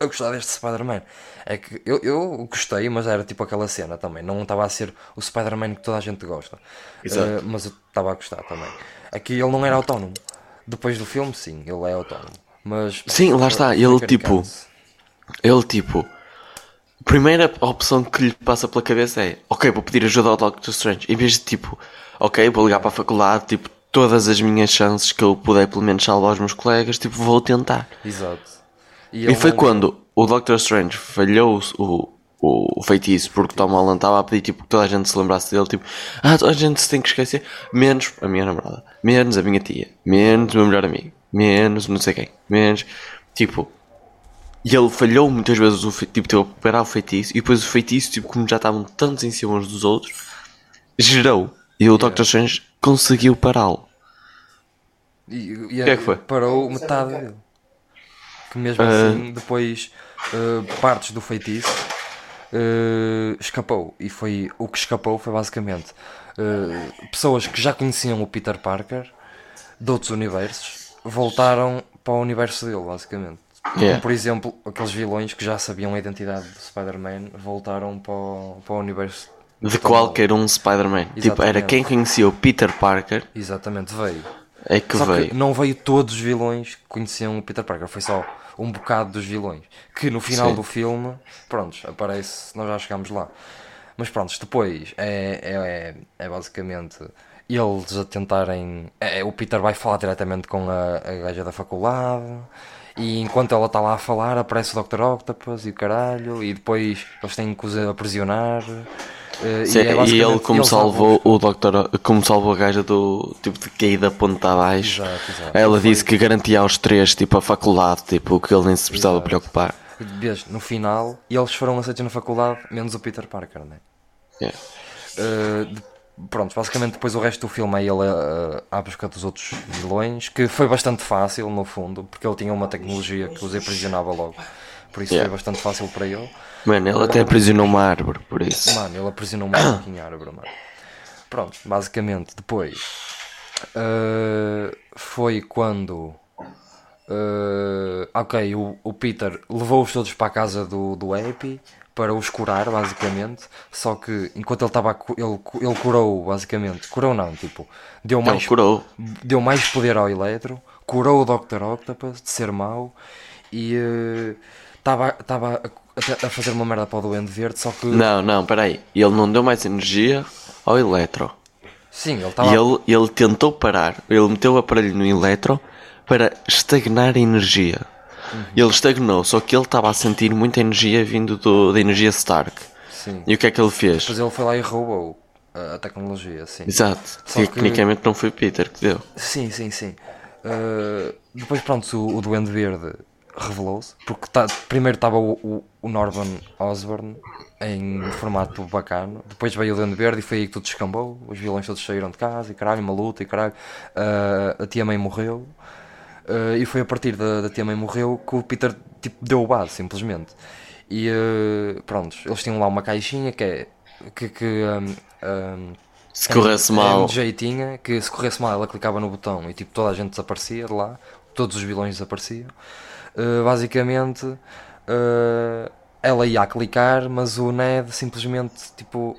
a gostar deste Spider-Man. É que eu, eu gostei, mas era tipo aquela cena também. Não estava a ser o Spider-Man que toda a gente gosta. Exato. Eh, mas eu estava a gostar também. Aqui ele não era autónomo. Depois do filme, sim, ele é autónomo. Mas. Sim, lá está, ele, tipo, Ele, tipo, primeira opção que lhe passa pela cabeça é: Ok, vou pedir ajuda ao Doctor Strange. Em vez de tipo, ok, vou ligar para a faculdade, tipo, todas as minhas chances que eu puder pelo menos salvar os meus colegas, tipo, vou tentar. Exato. E ele foi não- quando o Doctor Strange falhou o, o, o feitiço porque Tom Holland estava a pedir tipo, que toda a gente se lembrasse dele, tipo, ah, toda a gente se tem que esquecer, menos a minha namorada, menos a minha tia, menos o meu melhor amigo, menos não sei quem, menos, tipo, e ele falhou muitas vezes, o, fe- tipo, teve a preparar o feitiço, e depois o feitiço, tipo, como já estavam tantos em cima uns dos outros, gerou, e o Doctor Strange conseguiu pará-lo. E, e que é que foi? Parou metade dele. Que mesmo Ah. assim, depois eh, partes do feitiço eh, escapou. E foi o que escapou foi basicamente eh, pessoas que já conheciam o Peter Parker de outros universos voltaram para o universo dele, basicamente. Yeah. Como, por exemplo, aqueles vilões que já sabiam a identidade do Spider-Man voltaram para o, para o universo De qualquer um Spider-Man. Tipo, era quem conhecia o Peter Parker, Exatamente, veio. é que Só veio. que não veio todos os vilões que conheciam o Peter Parker, foi só um bocado dos vilões. Que no final Sim. do filme, prontos, aparece, nós já chegámos lá. Mas prontos, depois é, é, é, é basicamente eles a tentarem. é, o Peter vai falar diretamente com a, a gaja da faculdade. E enquanto ela está lá a falar, aparece o Dr. Octopus e o caralho. E depois eles têm que os aprisionar. Eh, Sim, é e ele como eles salvou o Doctor, como salvou a gaja do tipo de cair da ponta abaixo. Exato, exato. Ela disse que garantia aos três tipo a faculdade, tipo que ele nem se precisava Exato. preocupar. Vês, no final, eles foram aceitos na faculdade, menos o Peter Parker, né? Yeah. Uh, de- pronto, basicamente depois o resto do filme é ele uh, à busca dos outros vilões, que foi bastante fácil no fundo, porque ele tinha uma tecnologia que os aprisionava logo. Por isso Yeah. foi bastante fácil para ele. Mano, ele até aprisionou uma árvore por isso. Mano, ele aprisionou uma fucking árvore, mano. Pronto, basicamente, depois uh, foi quando. uh, ok, o, o Peter levou-os todos para a casa do, do Happy para os curar, basicamente. Só que enquanto ele estava. Ele, ele curou, basicamente. Curou, não, tipo. Deu mais, Ele curou. deu mais poder ao Eletro, curou o Dr. Octopus de ser mau e estava estava a, a fazer uma merda para o Duende Verde, só que. Não, não, peraí. Ele não deu mais energia ao Eletro. Sim, ele estava. ele, ele tentou parar, ele meteu o aparelho no Eletro para estagnar a energia. Uhum. Ele estagnou, só que ele estava a sentir muita energia vindo do, da energia Stark. Sim. E o que é que ele fez? Depois ele foi lá e roubou a, tecnologia, sim. Exato. Só que- Tecnicamente não foi Peter que deu. Sim, sim, sim. Uh, depois, pronto, o, o Duende Verde revelou-se. Porque tá, primeiro estava o, o, o Norman Osborn em formato bacana. Depois veio o Duende Verde e foi aí que tudo descambou. Os vilões todos saíram de casa e caralho, uma luta e caralho. Uh, a tia mãe morreu. Uh, e foi a partir da, da tia mãe morreu que o Peter tipo, deu o base, simplesmente. E uh, pronto, eles tinham lá uma caixinha que é. que. que um, um, Se corresse mal. um jeitinha que se corresse mal ela clicava no botão e tipo toda a gente desaparecia de lá, todos os vilões desapareciam. Uh, basicamente uh, ela ia clicar, mas o Ned simplesmente tipo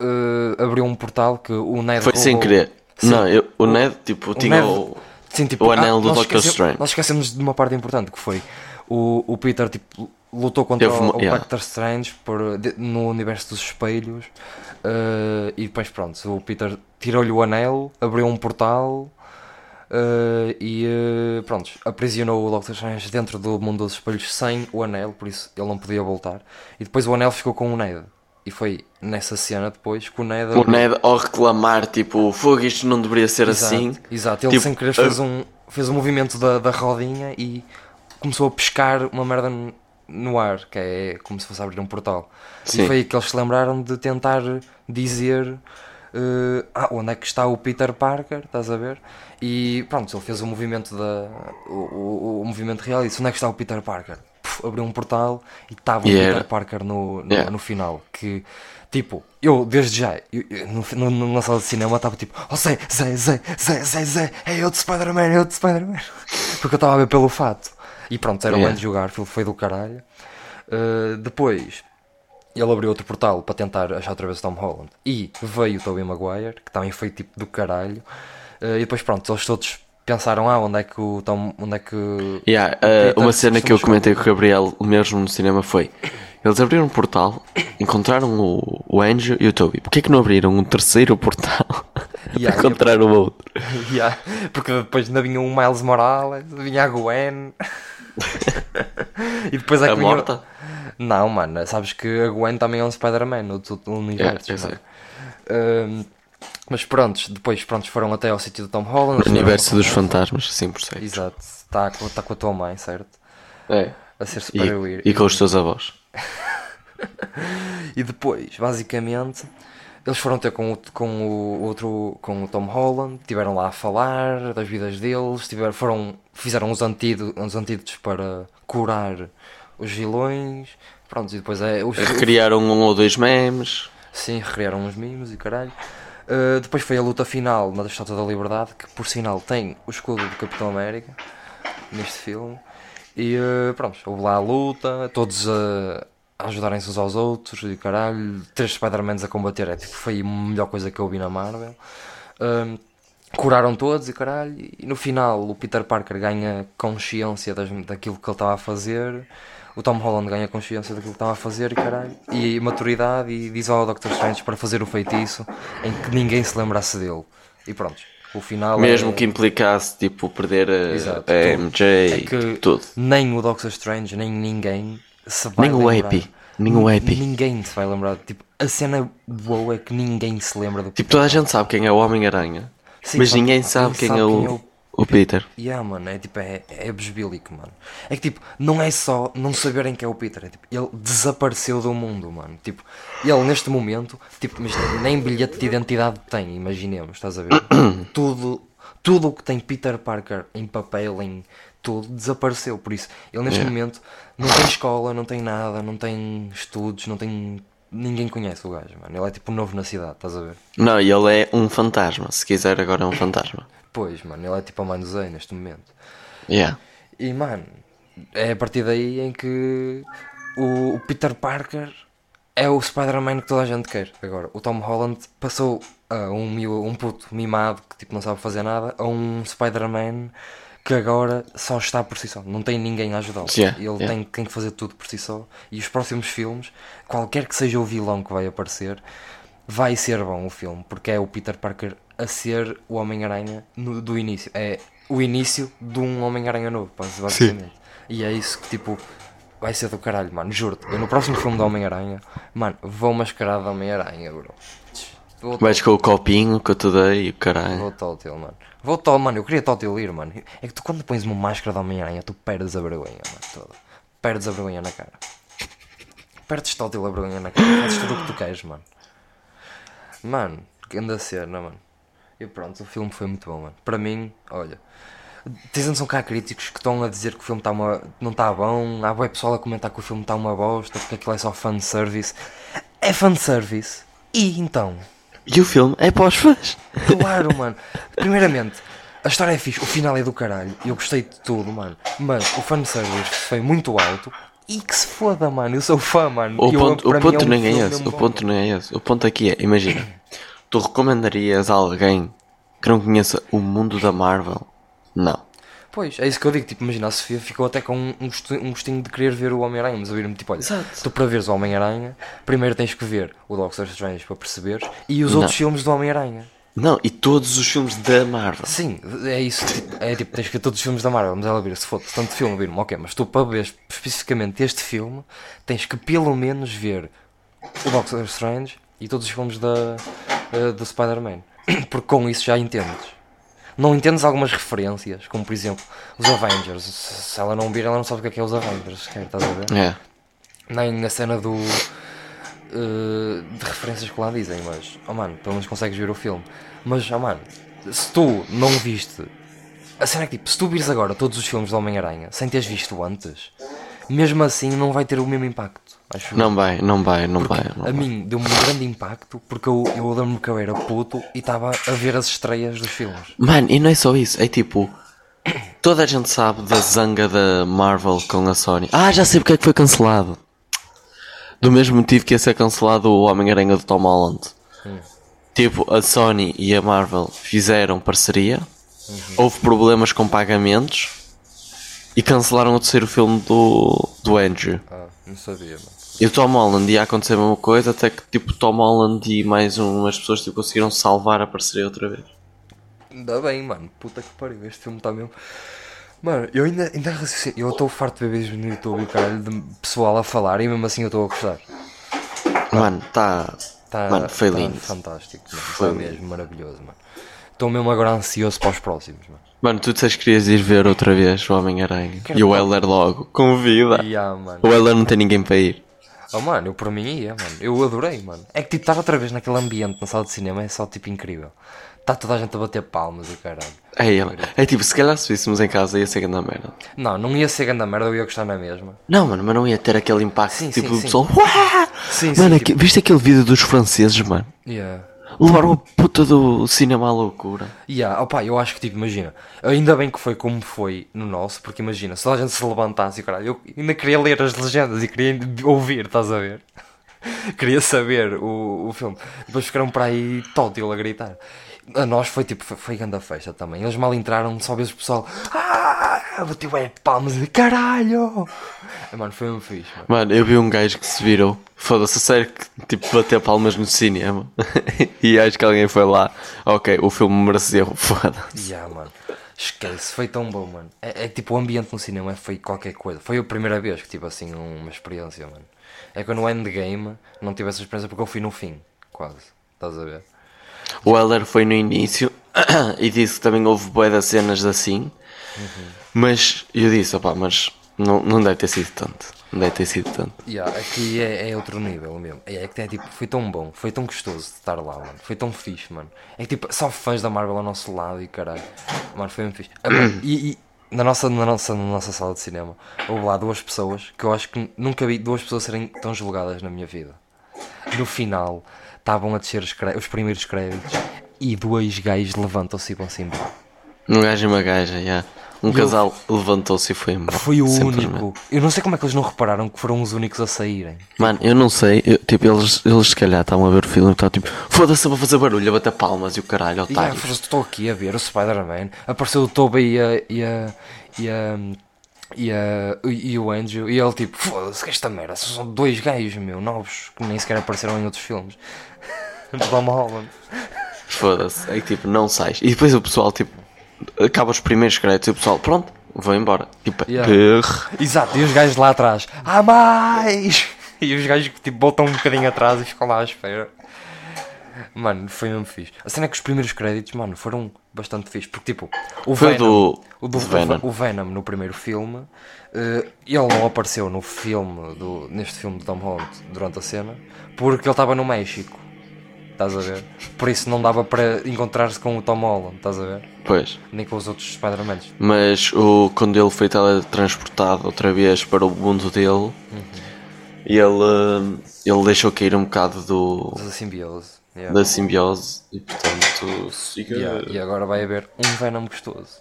uh, abriu um portal que o Ned Foi sem roubou. querer. Sim. Não, eu- o Ned, tipo, tinha Ned- o. Sim, tipo, o anel do nós Doctor Strange. Nós esquecemos de uma parte importante que foi o, o Peter tipo, lutou contra Teve o, o yeah. Doctor Strange por, de- no universo dos espelhos eh, e depois pronto, o Peter tirou-lhe o anel, abriu um portal eh, e eh, pronto, aprisionou o Doctor Strange dentro do mundo dos espelhos sem o anel, por isso ele não podia voltar. E depois o anel ficou com o Ned. E foi nessa cena depois que o Ned O Ned ao reclamar, tipo, fogo, isto não deveria ser Exato, assim. Exato, ele Tipo, sem querer fez um, fez o movimento da, da rodinha e começou a pescar uma merda no ar, que é como se fosse abrir um portal. Sim. E foi aí que eles se lembraram de tentar dizer eh, ah, onde é que está o Peter Parker, estás a ver? E pronto, ele fez o movimento da o, o, o movimento real e disse onde é que está o Peter Parker? Puf, abriu um portal e estava E o Peter Parker no, no, Yeah. no final. Que tipo, eu desde já, eu, eu, no, no, na sala de cinema estava tipo, oh Zé, Zé, Zé, Zé, Zé, Zé, é eu de Spider-Man, é eu de Spider-Man. Porque eu estava a ver pelo fato. E pronto, era Yeah. de jogar, aquilo foi do caralho. Uh, depois ele abriu outro portal para tentar achar outra vez o Tom Holland. E veio o Tobey Maguire, que também foi tipo do caralho. Uh, e depois pronto, eles todos pensaram, ah, onde é que o Tom. Onde é que. Yeah, uh, uma cena que eu comentei com o Gabriel mesmo no cinema foi eles abriram um portal, encontraram o, o Andrew e o Toby. Porquê que não abriram um terceiro portal Yeah, para encontrar o outro? Yeah, porque depois ainda vinha um Miles Morales, vinha a Gwen. e depois é que A vinha- morta? Não, mano, sabes que a Gwen também é um Spider-Man no, universo. mano. Ahm, mas prontos, depois prontos, foram até ao sítio do Tom Holland. O universo dos fantasmas, 100%. Exato, está com, tá com a tua mãe, certo? É. A ser super E, e com os teus avós. E depois, basicamente, eles foram ter com o, com o outro, com o Tom Holland, tiveram lá a falar das vidas deles, tiveram, foram, fizeram os, antídotos, os antídotos para curar os vilões, pronto, e depois é os, Recriaram um ou dois memes. Sim, recriaram uns mimos e caralho. Uh, depois foi a luta final na Estátua da Liberdade, que por sinal tem o escudo do Capitão América neste filme. E uh, pronto, houve lá a luta, todos a, a ajudarem-se uns aos outros e caralho, três Spider-Mans a combater, é tipo, foi a melhor coisa que eu vi na Marvel. Um, curaram todos e caralho, e no final o Peter Parker ganha consciência das, daquilo que ele estava a fazer, o Tom Holland ganha consciência daquilo que estava a fazer e caralho, e maturidade e diz ao Doctor Strange para fazer o feitiço em que ninguém se lembrasse dele. E pronto, o final Mesmo é... que implicasse tipo perder a, Exato, a. MJ, É que tudo. nem o Doctor Strange, nem ninguém se vai Nem o lembrar. Happy, nem o Happy. Ninguém se vai lembrar. Tipo, a cena boa é que ninguém se lembra do Tipo, toda a gente sabe quem é o Homem-Aranha, mas ninguém sabe quem, sabe é, quem é o, o Peter. Yeah, mano, é tipo, é, é besbílico, mano. É que tipo, não é só não saberem que é o Peter, é tipo, ele desapareceu do mundo, mano. Tipo, ele neste momento, tipo, nem bilhete de identidade tem, imaginemos, estás a ver? tudo, tudo o que tem Peter Parker em papel, em tudo, desapareceu. Por isso, ele neste Yeah. momento não tem escola, não tem nada, não tem estudos, não tem. Ninguém conhece o gajo, mano. Ele é tipo novo na cidade, estás a ver? Não, e ele é um fantasma. Se quiser, agora é um fantasma. Pois, mano, ele é tipo a Zé neste momento. Yeah. E mano, é a partir daí em que o, o Peter Parker é o Spider-Man que toda a gente quer. Agora, o Tom Holland passou a um, um puto mimado que tipo não sabe fazer nada a um Spider-Man que agora só está por si só. Não tem ninguém a ajudá-lo. Yeah, Ele yeah. tem, tem que fazer tudo por si só. E os próximos filmes, qualquer que seja o vilão que vai aparecer, vai ser bom o filme, porque é o Peter Parker a ser o Homem-Aranha do início. É o início de um Homem-Aranha novo, basicamente. E é isso que tipo vai ser do caralho, mano. Juro-te. Eu no próximo filme do Homem-Aranha, mano, vou mascarado de Homem-Aranha, bro. Vais com o copinho que eu te dei e o caralho. Vou tótil, mano. Vou tó, mano, eu queria tótil ir, mano. É que tu quando pões uma máscara de Homem-Aranha, tu perdes a vergonha, mano, toda. Perdes a vergonha na cara. Perdes tótil a vergonha na cara. Fazes tudo o que tu queres, mano. Mano, que anda a cena, mano. E pronto, o filme foi muito bom, mano. Para mim, olha. Tens noção que há críticos que estão a dizer que o filme tá uma, não está bom. Há bué pessoal a comentar que o filme está uma bosta, porque aquilo é só fanservice. É fanservice. E então? E o filme é para os fãs. Claro, mano. Primeiramente, a história é fixe, o final é do caralho. Eu gostei de tudo, mano. Mas o fanservice foi muito alto. E que se foda, mano. Eu sou fã, mano. O Eu- ponto, o ponto um nem é esse. O bom. ponto não é esse. O ponto aqui é, imagina, tu recomendarias a alguém que não conheça o mundo da Marvel? Não. Pois, é isso que eu digo. Tipo, imagina, a Sofia ficou até com um, um gostinho de querer ver o Homem-Aranha. Mas eu vi-me tipo, olha, Exato. tu para veres o Homem-Aranha, primeiro tens que ver o Doctor Strange para perceberes. E os Não. outros filmes do Homem-Aranha. Não, e todos os filmes da Marvel. Sim, é isso. É tipo, tens que ver todos os filmes da Marvel, mas ela vir, se for tanto filme, vir ok, mas tu para ver especificamente este filme, tens que pelo menos ver o Doctor Strange e todos os filmes da, eh, do Spider-Man. Porque com isso já entendes. Não entendes algumas referências, como por exemplo os Avengers. Se ela não vir, ela não sabe o que é, que é os Avengers, estás a ver? É. Nem na cena do. eh, de referências que lá dizem, mas. Oh mano, pelo menos consegues ver o filme. Mas, oh mano, se tu não viste. A cena é que tipo, se tu vires agora todos os filmes do Homem-Aranha sem teres visto antes, mesmo assim não vai ter o mesmo impacto. Acho. Não vai, não vai, não vai. não A vai. mim deu-me um grande impacto porque eu, eu lembro-me que eu era puto e estava a ver as estreias dos filmes. Mano, e não é só isso, é tipo. Toda a gente sabe da zanga da Marvel com a Sony. Ah, já sei porque é que foi cancelado. Do mesmo motivo que ia ser cancelado o Homem-Aranha do Tom Holland. Tipo, a Sony e a Marvel fizeram parceria, houve problemas com pagamentos e cancelaram o terceiro filme do, do Andrew. Ah, não sabia, mano. E o Tom Holland ia acontecer a mesma coisa, até que tipo Tom Holland e mais umas pessoas tipo, conseguiram salvar a parceria outra vez. Ainda bem, mano. Puta que pariu, este filme está mesmo. Mano, eu ainda, ainda raciocínio- Eu estou farto de ver vídeos no YouTube e caralho de pessoal a falar e mesmo assim eu estou a gostar. Mano, tá. Tá, Mano, foi tá lindo. Fantástico, mano. Foi Foi mesmo maravilhoso, mano. Estou mesmo agora ansioso para os próximos, mano. Mano, tu disseste que querias ir ver outra vez o Homem-Aranha. E o. Heller logo. Convida. E ah, mano. O Heller não tem ninguém para ir. Oh, mano, eu por mim ia, mano. Eu adorei, mano. É que tipo, estar outra vez naquele ambiente na sala de cinema é só tipo incrível. Está toda a gente a bater palmas e caralho. É, ele. é tipo, se calhar se víssemos em casa ia ser grande merda. Não, não ia ser grande merda, eu ia gostar na mesma. Não, mano, mas não ia ter aquele impacto. Sim, tipo, sim, o sim. pessoal. "Uá!" Sim, Mano, sim, aqui- viste aquele vídeo dos franceses, mano? Yeah. Levaram a puta do cinema à loucura. Yeah, opa, eu acho que tipo, imagina, ainda bem que foi como foi no nosso, porque imagina, se a gente se levantasse e caralho, eu ainda queria ler as legendas e queria ouvir, estás a ver? queria saber o, o filme. Depois ficaram para aí tótil a gritar. A nós foi tipo, foi, foi grande a festa também. Eles mal entraram, só vês o pessoal, ah, bateu é palmas e caralho. Ah, Mano, foi um fixe, mano. Mano, eu vi um gajo que se virou. Foda-se, a sério que tipo bateu palmas no cinema. e acho que alguém foi lá. Ok, o filme mereceu. Foda-se. Yeah, mano. Esquece, foi tão bom, mano. É, é tipo, o ambiente no cinema foi qualquer coisa. Foi a primeira vez que tive assim uma experiência, mano. É que eu no endgame não tive essa experiência porque eu fui no fim, quase. Estás a ver? O Heller foi no início e disse que também houve bué das cenas assim. Mas eu disse, opá, mas não, não deve ter sido tanto. Não deve ter sido tanto. Yeah, aqui é, é outro nível mesmo. É, é que é tipo, foi tão bom, foi tão gostoso de estar lá, mano. Foi tão fixe, mano. É que tipo, só fãs da Marvel ao nosso lado e caralho. Mano, foi muito fixe. E, e na, nossa, na, nossa, na nossa sala de cinema houve lá duas pessoas que eu acho que nunca vi duas pessoas serem tão julgadas na minha vida. No final, estavam a descer os, os primeiros créditos e dois gajos levantam-se e vão-se embora. Um gajo e uma gaja, já. Um eu- casal levantou-se e foi embora. Foi o único. Eu não sei como é que eles não repararam que foram os únicos a saírem. Mano, eu não sei, eu- tipo, eles, eles se calhar estavam a ver o filme e estavam tipo, foda-se, eu vou fazer barulho, a bater palmas e o caralho, E ah, otário. estou aqui a ver o Spider-Man. Apareceu o Tobey e a. e a. e a. e, a- e o Andrew. E ele tipo, foda-se, que esta merda. São dois gajos, meu, novos, que nem sequer apareceram em outros filmes. Tom Holland. Foda-se, é que tipo, não sais. E depois o pessoal, tipo, acaba os primeiros créditos e o pessoal, pronto, vou embora. Tipo, Yeah. brrr. Exato, e os gajos lá atrás, há mais! E os gajos que tipo voltam um bocadinho atrás e ficam lá à espera. Mano, foi mesmo fixe. A cena é que os primeiros créditos, mano, foram bastante fixe. Porque tipo, o Foi Venom, do- o, do, Venom. o Venom no primeiro filme, eh, ele não apareceu no filme, do, neste filme de Tom Holland durante a cena, porque ele estava no México. Estás a ver? Por isso não dava para encontrar-se com o Tom Holland, estás a ver? Pois. Nem com os outros Spider-Mans. Mas o, quando ele foi teletransportado outra vez para o mundo dele, ele, ele deixou cair um bocado do, Da simbiose. Yeah. da simbiose e portanto siga. Yeah, e agora vai haver um Venom gostoso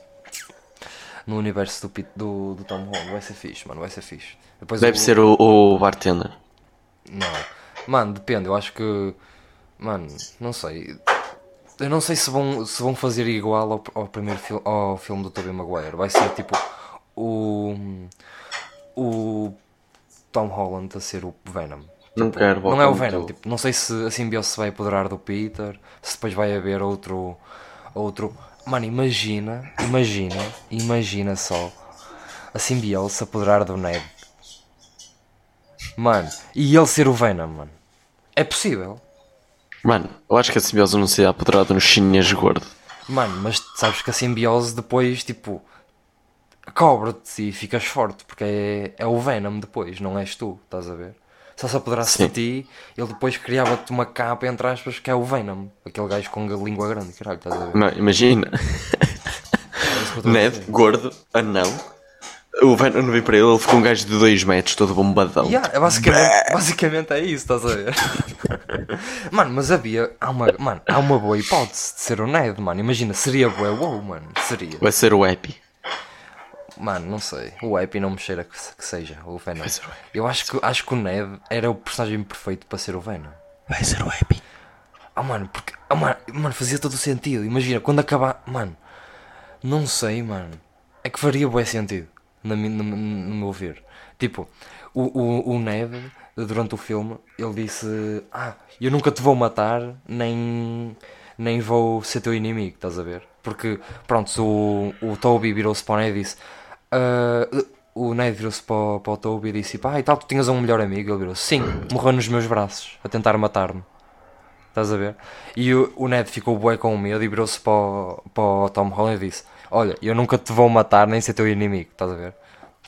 no universo do, Pit- do, do Tom Holland. Vai ser fixe, mano. Vai ser fixe. Depois Deve o- ser o, o bartender. Não, mano, depende. Eu acho que, mano, não sei. Eu não sei se vão, se vão fazer igual ao, ao primeiro filme, ao filme do Tobey Maguire. Vai ser tipo o o Tom Holland a ser o Venom. Não quero Não é o Venom, tipo, não sei se a simbiose se vai apoderar do Peter, se depois vai haver outro. outro. Mano, imagina, imagina, imagina só a simbiose se apoderar do Ned. Mano, e ele ser o Venom, mano. É possível. Mano, eu acho que a simbiose não se é apoderada no chinês gordo. Mano, mas sabes que a simbiose depois, tipo, cobra-te e ficas forte, porque é, é o Venom depois, não és tu, estás a ver? Ele se apoderasse de ti, ele depois criava-te uma capa, entre aspas, que é o Venom. Aquele gajo com a língua grande, caralho, estás a ver? Não, imagina, É Ned, gordo, anão. O Venom não veio para ele, ele ficou um gajo de 2 metros, todo bombadão. Yeah, é basicamente, basicamente é isso, estás a ver? mano, mas havia. Há uma, mano, há uma boa hipótese de ser o Ned, mano. Imagina, seria bué wow, mano. Seria. Vai ser o Epi. Mano, não sei. O Epi não me cheira que, que seja o Venom. Vai ser o Epi. Eu acho que, acho que o Ned era o personagem perfeito para ser o Venom. Vai ser o Epi. Ah, mano, porque. Ah, mano, mano, fazia todo o sentido. Imagina, quando acabar. Mano, não sei, mano. É que faria bué sentido. Mi- no, no meu ver. Tipo, o, o, o Ned, durante o filme, ele disse: Ah, eu nunca te vou matar, nem. Nem vou ser teu inimigo, estás a ver? Porque, pronto, o, o Toby virou-se para o Ned e disse: "Ah, O Ned virou-se para, para o Toby e disse: Pá, e tal, tu tinhas um melhor amigo? Ele virou Sim, morreu nos meus braços, a tentar matar-me. Estás a ver? E o, o Ned ficou bué com medo e virou-se para, o- para o Tom Holland e disse: Olha, eu nunca te vou matar nem ser teu inimigo, estás a ver?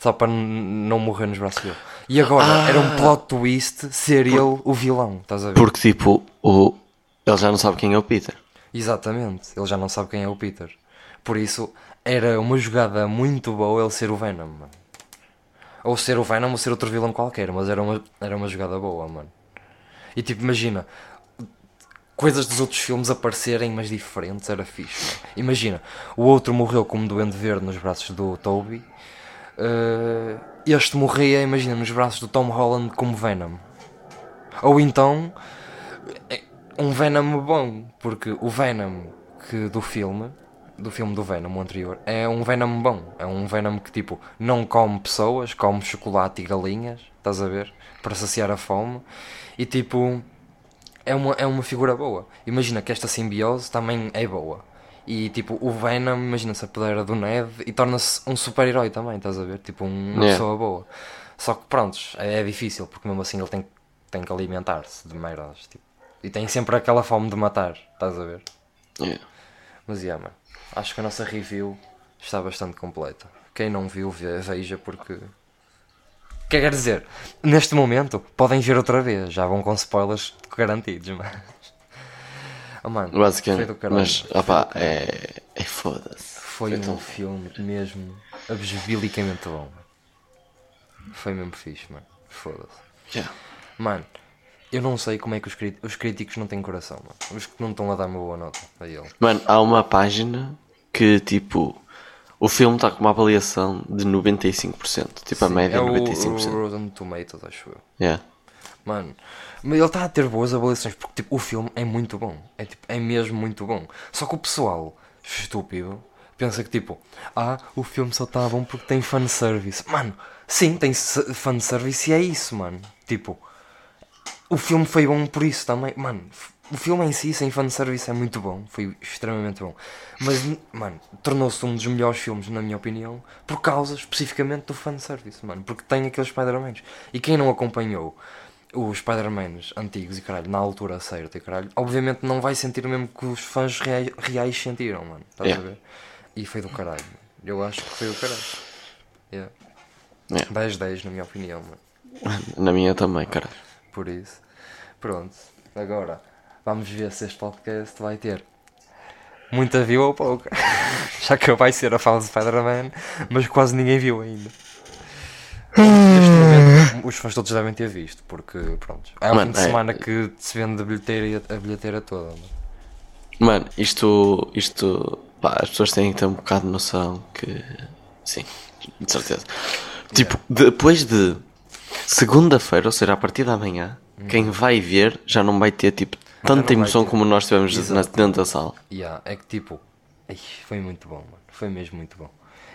Só para não morrer nos braços dele. E agora era um plot twist ser ele o vilão, estás a ver? Porque, tipo, o... ele já não sabe quem é o Peter. Exatamente, ele já não sabe quem é o Peter. Por isso era uma jogada muito boa ele ser o Venom, mano. Ou ser o Venom ou ser outro vilão qualquer, mas era uma, era uma jogada boa, mano. E tipo, imagina, coisas dos outros filmes aparecerem, mas diferentes, era fixe. Imagina, o outro morreu como Duende Verde nos braços do Toby. eh, este morria, imagina, nos braços do Tom Holland como Venom. Ou então um Venom bom, porque o Venom que do filme, do filme do Venom o anterior, é um Venom bom. É um Venom que tipo não come pessoas, come chocolate e galinhas, estás a ver? Para saciar a fome. E tipo é uma, é uma figura boa. Imagina que esta simbiose também é boa. E tipo, o Venom, imagina se apodera do Ned e torna-se um super-herói também, estás a ver? Tipo, um- uma Yeah. pessoa boa. Só que prontos, é, é difícil, porque mesmo assim ele tem, tem que alimentar-se de merdas. Tipo, e tem sempre aquela fome de matar, estás a ver? Yeah. Mas yeah, mano, acho que a nossa review está bastante completa. Quem não viu, ve- veja porque. Quer dizer, neste momento podem ver outra vez, já vão com spoilers garantidos, mas. Oh, mano, foi Basicamente. Mas, opá, é. É foda-se. Foi um filme mesmo absbilicamente bom. Foi mesmo fixe, mano. Foda-se. Yeah. Mano, eu não sei como é que os, cri- os críticos não têm coração, mano. Os que não estão a dar uma boa nota a ele. Mano, há uma página que, tipo. O filme está com uma avaliação de 95%. Tipo, a média é é o, 95%. o Rotten Tomatoes, acho eu. Yeah. Mano, mas ele está a ter boas avaliações porque tipo, o filme é muito bom. É, tipo, é mesmo muito bom. Só que o pessoal estúpido pensa que tipo, ah, o filme só está bom porque tem fanservice. Mano, sim, tem fanservice e é isso, mano. Tipo, o filme foi bom por isso também. Mano, o filme em si, sem fanservice, é muito bom. Foi extremamente bom. Mas, mano, tornou-se um dos melhores filmes, na minha opinião, por causa especificamente do fanservice, mano. Porque tem aqueles Spider-Mans. E quem não acompanhou os Spider-Mans antigos e caralho, na altura certa e caralho, obviamente não vai sentir o mesmo que os fãs reais, reais sentiram, mano. Estás Yeah. a ver? E foi do caralho, mano. Eu acho que foi do caralho. Yeah. Yeah. 10-10, na minha opinião, mano. Na minha também, caralho. Por isso, pronto. Agora, vamos ver se este podcast vai ter muita view ou pouca. Já que vai ser a fala de Spider-Man, mas quase ninguém viu ainda. Neste momento, os fãs todos devem ter visto, porque pronto. É Mano, fim de é- semana que se vende a bilheteira, a bilheteira toda. mano. Mano, isto. Isto. Pá, as pessoas têm que ter um bocado de noção que. Sim, de certeza. Tipo, depois de segunda-feira, ou seja, a partir da manhã, quem vai ver já não vai ter tipo tanta emoção como nós tivemos Exato. dentro da sala. Yeah, é que tipo, foi muito bom, mano. Foi mesmo muito bom.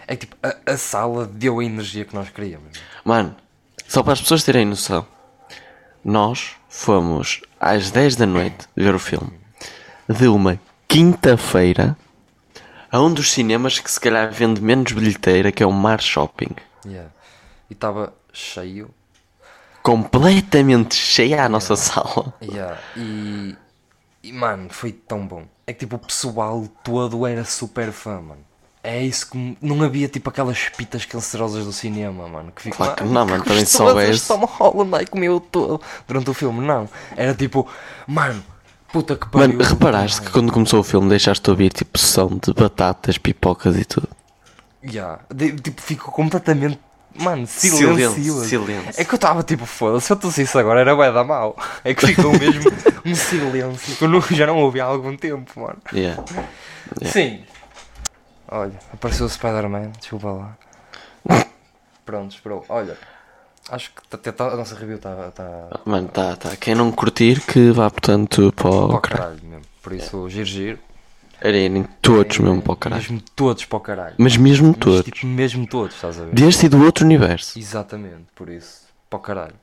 É que tipo, a, a sala deu a energia que nós queríamos. Mano, só para as pessoas terem noção, nós fomos às 10 da noite ver o filme de uma quinta-feira a um dos cinemas que se calhar vende menos bilheteira, que é o Mar Shopping. Yeah. E estava cheio. Completamente cheia a nossa sala. Yeah. E, e mano, foi tão bom. é que tipo o pessoal todo era super fã, mano. É isso que não havia tipo aquelas pitas cancerosas do cinema, mano. Que ficam Claro que não, mano, também soubesse. Tom Holland ai comeu todo durante o filme, não. Era tipo, mano, puta que pariu. Mano, reparaste que quando começou o filme deixaste de ouvir tipo som de batatas, pipocas e tudo. Ya, de- tipo, ficou completamente. Mano, silencioso. Silêncio, silêncio. É que eu estava tipo, foda-se, se eu tossisse agora era bué da mal. É que ficou mesmo um silêncio que eu não- já não ouvi há algum tempo, mano. Yeah. Sim. Olha, apareceu o Spider-Man, desculpa lá. Pronto, esperou. Olha, acho que tá- tá- a nossa review está tá, Mano, tá, tá. Quem não curtir que vá, portanto, para para o o caralho. mesmo. Por isso, giro, giro. Era irem todos mesmo para o caralho. Mesmo todos para o caralho. Mas mesmo Mas, todos. tipo, mesmo todos, estás a ver? Deste e do outro universo. Exatamente, por isso, para o caralho.